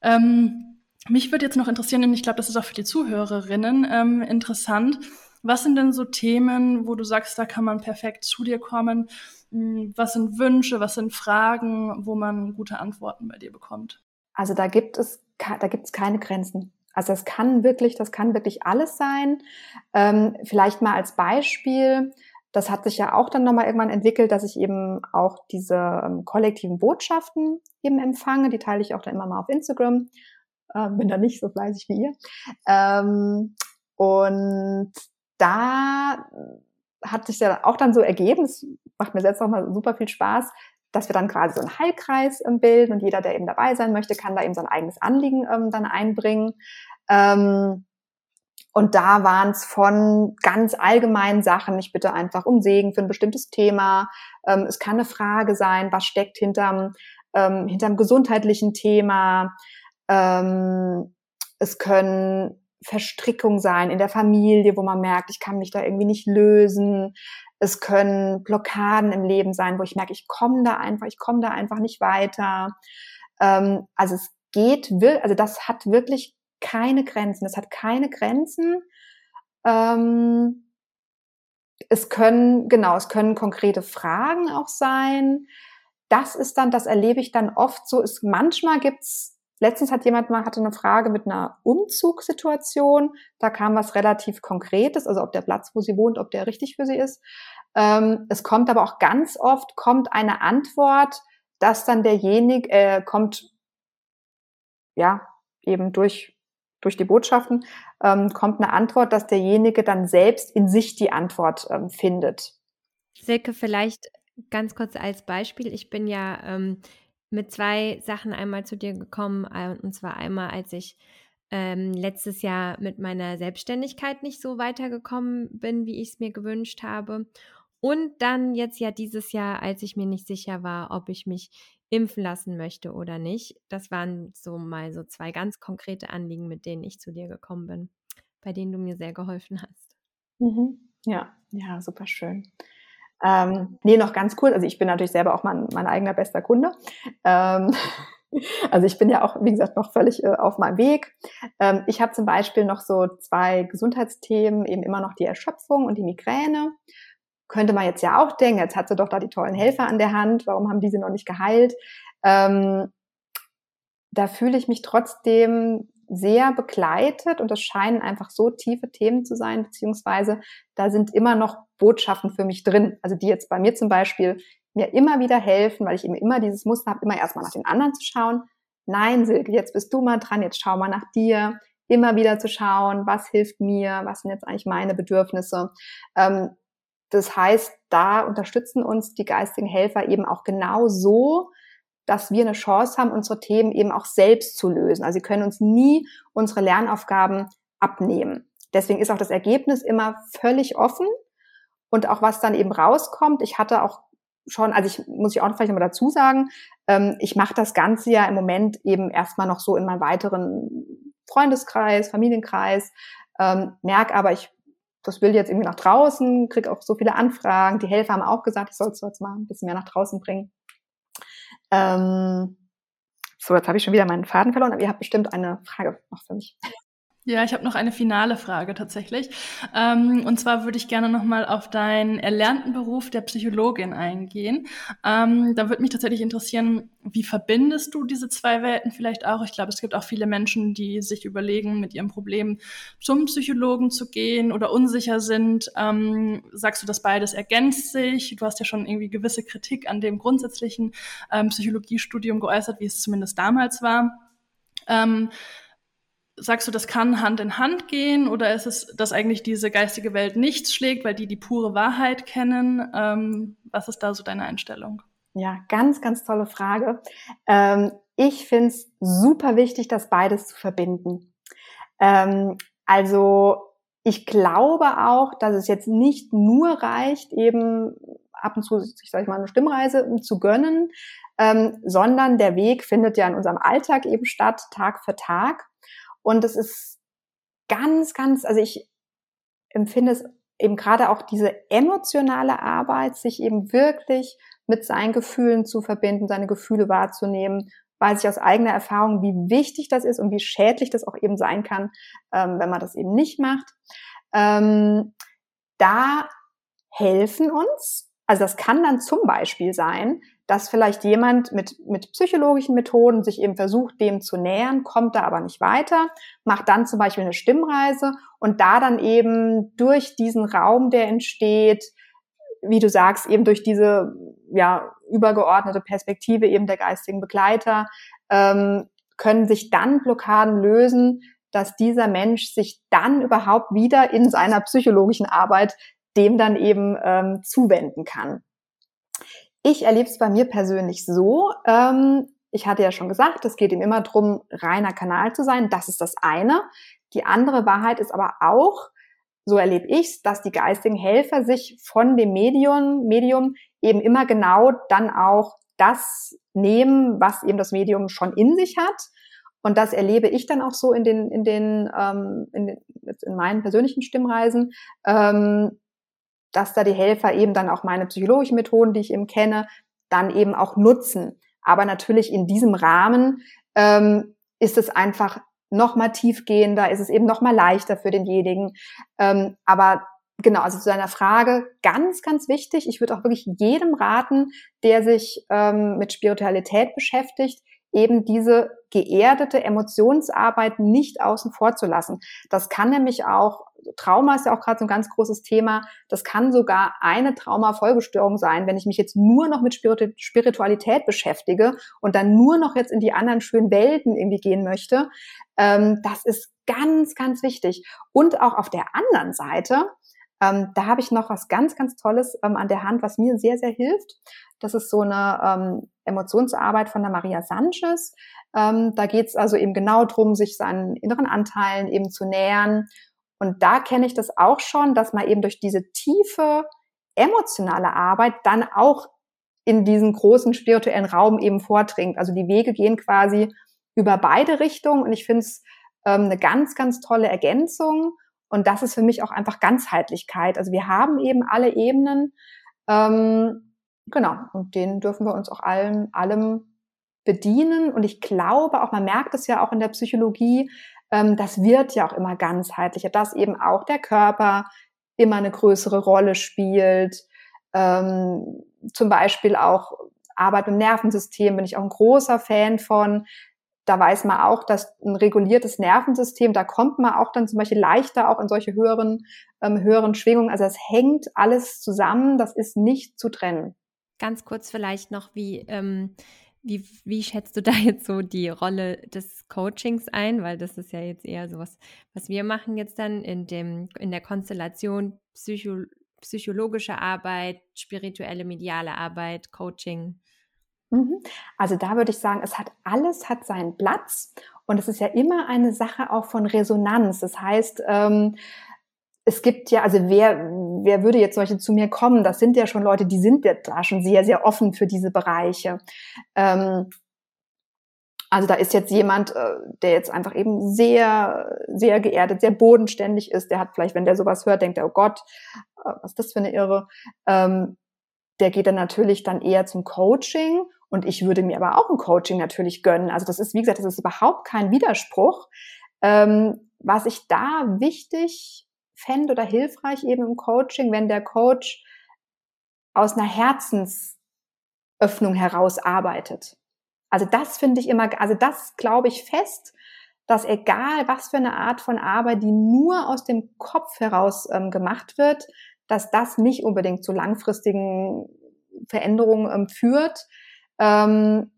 Ähm, mich würde jetzt noch interessieren, und ich glaube, das ist auch für die Zuhörerinnen ähm, interessant, was sind denn so Themen, wo du sagst, da kann man perfekt zu dir kommen? Hm, was sind Wünsche, was sind Fragen, wo man gute Antworten bei dir bekommt? Also da gibt es, da gibt es keine Grenzen. Also das kann wirklich, das kann wirklich alles sein. Ähm, vielleicht mal als Beispiel, das hat sich ja auch dann nochmal irgendwann entwickelt, dass ich eben auch diese ähm, kollektiven Botschaften eben empfange. Die teile ich auch dann immer mal auf Instagram. Äh, bin da nicht so fleißig wie ihr. Ähm, und da hat sich ja auch dann so ergeben, es macht mir selbst auch mal super viel Spaß, dass wir dann quasi so einen Heilkreis ähm, bilden und jeder, der eben dabei sein möchte, kann da eben sein eigenes Anliegen ähm, dann einbringen. Ähm, und da waren es von ganz allgemeinen Sachen, ich bitte einfach um Segen für ein bestimmtes Thema. Ähm, es kann eine Frage sein, was steckt hinterm, ähm, hinterm gesundheitlichen Thema. Ähm, es können Verstrickung sein in der Familie, wo man merkt, ich kann mich da irgendwie nicht lösen. Es können Blockaden im Leben sein, wo ich merke, ich komme da einfach, ich komme da einfach nicht weiter. Ähm, also es geht, also das hat wirklich keine Grenzen. Es hat keine Grenzen. Ähm, es können, genau, es können konkrete Fragen auch sein. Das ist dann, das erlebe ich dann oft so, ist manchmal gibt's Letztens hat jemand mal hatte eine Frage mit einer Umzugssituation. Da kam was relativ Konkretes, also ob der Platz, wo sie wohnt, ob der richtig für sie ist. Ähm, es kommt aber auch ganz oft kommt eine Antwort, dass dann derjenige äh, kommt, ja eben durch durch die Botschaften ähm, kommt eine Antwort, dass derjenige dann selbst in sich die Antwort ähm, findet. Silke, vielleicht ganz kurz als Beispiel. Ich bin ja ähm, mit zwei Sachen einmal zu dir gekommen. Äh, und zwar einmal, als ich ähm, letztes Jahr mit meiner Selbstständigkeit nicht so weitergekommen bin, wie ich es mir gewünscht habe. Und dann jetzt ja dieses Jahr, als ich mir nicht sicher war, ob ich mich impfen lassen möchte oder nicht. Das waren so mal so zwei ganz konkrete Anliegen, mit denen ich zu dir gekommen bin, bei denen du mir sehr geholfen hast. Mhm. Ja, ja, super schön. Ähm, nee, noch ganz cool. Also ich bin natürlich selber auch mein, mein eigener bester Kunde. Ähm, also ich bin ja auch, wie gesagt, noch völlig äh, auf meinem Weg. Ähm, ich habe zum Beispiel noch so zwei Gesundheitsthemen, eben immer noch die Erschöpfung und die Migräne. Könnte man jetzt ja auch denken, jetzt hat sie doch da die tollen Helfer an der Hand, warum haben die sie noch nicht geheilt? Ähm, da fühle ich mich trotzdem sehr begleitet und das scheinen einfach so tiefe Themen zu sein, beziehungsweise da sind immer noch Botschaften für mich drin, also die jetzt bei mir zum Beispiel mir immer wieder helfen, weil ich eben immer dieses Muster habe, immer erstmal nach den anderen zu schauen. Nein, Silke, jetzt bist du mal dran, jetzt schau mal nach dir, immer wieder zu schauen, was hilft mir, was sind jetzt eigentlich meine Bedürfnisse. Ähm, das heißt, da unterstützen uns die geistigen Helfer eben auch genau so, dass wir eine Chance haben, unsere Themen eben auch selbst zu lösen. Also sie können uns nie unsere Lernaufgaben abnehmen. Deswegen ist auch das Ergebnis immer völlig offen und auch was dann eben rauskommt. Ich hatte auch schon, also ich muss ich auch vielleicht nochmal dazu sagen, ähm, ich mache das Ganze ja im Moment eben erstmal noch so in meinem weiteren Freundeskreis, Familienkreis, ähm, merke aber, ich das will jetzt irgendwie nach draußen, kriege auch so viele Anfragen. Die Helfer haben auch gesagt, ich soll es jetzt mal ein bisschen mehr nach draußen bringen. Ähm, so, jetzt habe ich schon wieder meinen Faden verloren, aber ihr habt bestimmt eine Frage noch für mich. Ja, ich habe noch eine finale Frage tatsächlich. Ähm, und zwar würde ich gerne nochmal auf deinen erlernten Beruf der Psychologin eingehen. Ähm, da würde mich tatsächlich interessieren, wie verbindest du diese zwei Welten vielleicht auch? Ich glaube, es gibt auch viele Menschen, die sich überlegen, mit ihrem Problem zum Psychologen zu gehen oder unsicher sind. Ähm, sagst du, dass beides ergänzt sich? Du hast ja schon irgendwie gewisse Kritik an dem grundsätzlichen ähm, Psychologiestudium geäußert, wie es zumindest damals war. Ähm, sagst du, das kann Hand in Hand gehen oder ist es, dass eigentlich diese geistige Welt nichts schlägt, weil die die pure Wahrheit kennen? Ähm, was ist da so deine Einstellung? Ja, ganz, ganz tolle Frage. Ähm, ich finde es super wichtig, das beides zu verbinden. Ähm, also ich glaube auch, dass es jetzt nicht nur reicht, eben ab und zu, ich sage mal, eine Stimmreise zu gönnen, ähm, sondern der Weg findet ja in unserem Alltag eben statt, Tag für Tag. Und es ist ganz, ganz, also ich empfinde es eben gerade auch diese emotionale Arbeit, sich eben wirklich mit seinen Gefühlen zu verbinden, seine Gefühle wahrzunehmen, weiß ich aus eigener Erfahrung, wie wichtig das ist und wie schädlich das auch eben sein kann, ähm, wenn man das eben nicht macht. Ähm, da helfen uns, also das kann dann zum Beispiel sein, dass vielleicht jemand mit, mit psychologischen Methoden sich eben versucht, dem zu nähern, kommt da aber nicht weiter, macht dann zum Beispiel eine Stimmreise und da dann eben durch diesen Raum, der entsteht, wie du sagst, eben durch diese ja, übergeordnete Perspektive eben der geistigen Begleiter, ähm, können sich dann Blockaden lösen, dass dieser Mensch sich dann überhaupt wieder in seiner psychologischen Arbeit dem dann eben ähm, zuwenden kann. Ich erlebe es bei mir persönlich so. Ähm, ich hatte ja schon gesagt, es geht ihm immer darum, reiner Kanal zu sein. Das ist das eine. Die andere Wahrheit ist aber auch, so erlebe ich's, dass die geistigen Helfer sich von dem Medium, Medium eben immer genau dann auch das nehmen, was eben das Medium schon in sich hat. Und das erlebe ich dann auch so in den, in den, ähm, in, den in meinen persönlichen Stimmreisen, ähm, dass da die Helfer eben dann auch meine psychologischen Methoden, die ich eben kenne, dann eben auch nutzen. Aber natürlich in diesem Rahmen ähm, ist es einfach noch mal tiefgehender, ist es eben noch mal leichter für denjenigen. Ähm, aber genau, also zu deiner Frage, ganz, ganz wichtig. Ich würde auch wirklich jedem raten, der sich ähm, mit Spiritualität beschäftigt, eben diese geerdete Emotionsarbeit nicht außen vor zu lassen. Das kann nämlich auch, Trauma ist ja auch gerade so ein ganz großes Thema, das kann sogar eine Traumafolgestörung sein, wenn ich mich jetzt nur noch mit Spiritualität beschäftige und dann nur noch jetzt in die anderen schönen Welten irgendwie gehen möchte. Ähm, das ist ganz, ganz wichtig. Und auch auf der anderen Seite, ähm, da habe ich noch was ganz, ganz Tolles ähm, an der Hand, was mir sehr, sehr hilft. Das ist so eine ähm, Emotionsarbeit von der Maria Sanchez. Ähm, da geht es also eben genau drum, sich seinen inneren Anteilen eben zu nähern. Und da kenne ich das auch schon, dass man eben durch diese tiefe emotionale Arbeit dann auch in diesen großen spirituellen Raum eben vordringt. Also die Wege gehen quasi über beide Richtungen und ich finde es ähm, eine ganz, ganz tolle Ergänzung. Und das ist für mich auch einfach Ganzheitlichkeit. Also wir haben eben alle Ebenen. Ähm, Genau, und den dürfen wir uns auch allem, allem bedienen. Und ich glaube auch, man merkt es ja auch in der Psychologie, ähm, das wird ja auch immer ganzheitlicher, dass eben auch der Körper immer eine größere Rolle spielt. Ähm, zum Beispiel auch Arbeit im Nervensystem bin ich auch ein großer Fan von. Da weiß man auch, dass ein reguliertes Nervensystem, da kommt man auch dann zum Beispiel leichter auch in solche höheren, ähm, höheren Schwingungen. Also es hängt alles zusammen, das ist nicht zu trennen. Ganz kurz vielleicht noch, wie, ähm, wie, wie schätzt du da jetzt so die Rolle des Coachings ein? Weil das ist ja jetzt eher sowas, was wir machen jetzt dann in, dem, in der Konstellation Psycho, psychologische Arbeit, spirituelle, mediale Arbeit, Coaching. Mhm. Also da würde ich sagen, es hat alles hat seinen Platz und es ist ja immer eine Sache auch von Resonanz. Das heißt, ähm, es gibt ja, also wer, wer würde jetzt solche zu mir kommen? Das sind ja schon Leute, die sind ja da schon sehr, sehr offen für diese Bereiche. Ähm, also da ist jetzt jemand, äh, der jetzt einfach eben sehr, sehr geerdet, sehr bodenständig ist. Der hat vielleicht, wenn der sowas hört, denkt er, oh Gott, äh, was ist das für eine Irre? Ähm, der geht dann natürlich dann eher zum Coaching. Und ich würde mir aber auch ein Coaching natürlich gönnen. Also das ist, wie gesagt, das ist überhaupt kein Widerspruch. Ähm, was ich da wichtig fände oder hilfreich eben im Coaching, wenn der Coach aus einer Herzensöffnung heraus arbeitet. Also das finde ich immer, also das glaube ich fest, dass egal was für eine Art von Arbeit, die nur aus dem Kopf heraus ähm, gemacht wird, dass das nicht unbedingt zu langfristigen Veränderungen ähm, führt. Ähm,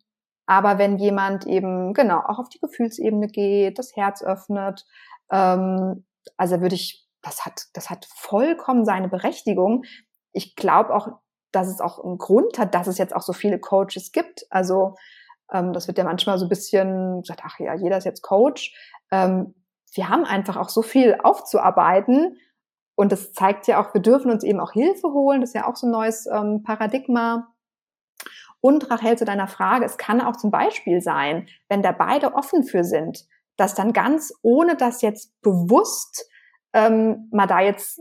aber wenn jemand eben genau auch auf die Gefühlsebene geht, das Herz öffnet, ähm, also würde ich, das hat, das hat vollkommen seine Berechtigung. Ich glaube auch, dass es auch einen Grund hat, dass es jetzt auch so viele Coaches gibt. Also ähm, das wird ja manchmal so ein bisschen gesagt, ach ja, jeder ist jetzt Coach. Ähm, wir haben einfach auch so viel aufzuarbeiten. Und das zeigt ja auch, wir dürfen uns eben auch Hilfe holen. Das ist ja auch so ein neues ähm, Paradigma. Und Rachel, zu deiner Frage, es kann auch zum Beispiel sein, wenn da beide offen für sind, dass dann ganz, ohne dass jetzt bewusst ähm, mal da jetzt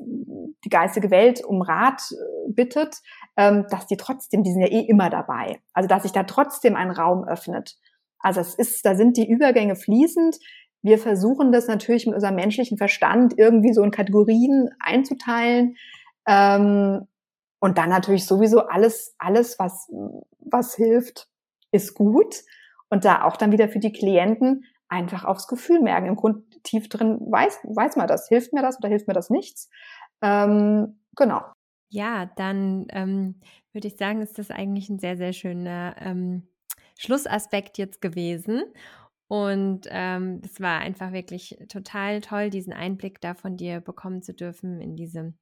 die geistige Welt um Rat äh, bittet, ähm, dass die trotzdem, die sind ja eh immer dabei. Also dass sich da trotzdem ein Raum öffnet. Also es ist, da sind die Übergänge fließend. Wir versuchen das natürlich mit unserem menschlichen Verstand irgendwie so in Kategorien einzuteilen. Ähm, und dann natürlich sowieso alles, alles, was, was hilft, ist gut. Und da auch dann wieder für die Klienten einfach aufs Gefühl merken. Im Grund tief drin weiß, weiß man das. Hilft mir das oder hilft mir das nichts? Ähm, genau. Ja, dann ähm, würde ich sagen, ist das eigentlich ein sehr, sehr schöner ähm, Schlussaspekt jetzt gewesen. Und ähm, es war einfach wirklich total toll, diesen Einblick da von dir bekommen zu dürfen in diese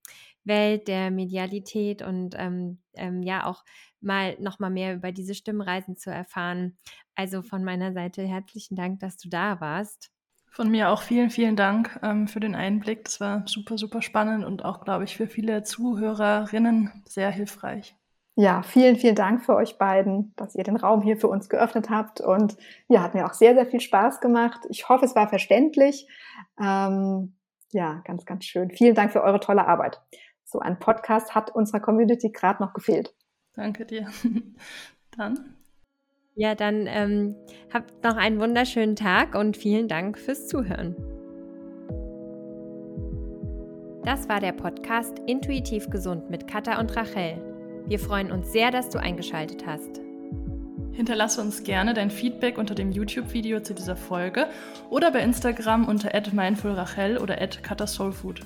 Welt der Medialität und ähm, ähm, ja auch mal noch mal mehr über diese Stimmreisen zu erfahren. Also von meiner Seite herzlichen Dank, dass du da warst. Von mir auch vielen, vielen Dank ähm, für den Einblick. Das war super, super spannend und auch, glaube ich, für viele Zuhörerinnen sehr hilfreich. Ja, vielen, vielen Dank für euch beiden, dass ihr den Raum hier für uns geöffnet habt. Und ja, hat mir auch sehr, sehr viel Spaß gemacht. Ich hoffe, es war verständlich. Ähm, ja, ganz, ganz schön. Vielen Dank für eure tolle Arbeit. So ein Podcast hat unserer Community gerade noch gefehlt. Danke dir. Dann. Ja, dann ähm, habt noch einen wunderschönen Tag und vielen Dank fürs Zuhören. Das war der Podcast Intuitiv Gesund mit Katha und Rachel. Wir freuen uns sehr, dass du eingeschaltet hast. Hinterlasse uns gerne dein Feedback unter dem YouTube-Video zu dieser Folge oder bei Instagram unter mindfulrachel oder at katasoulfood.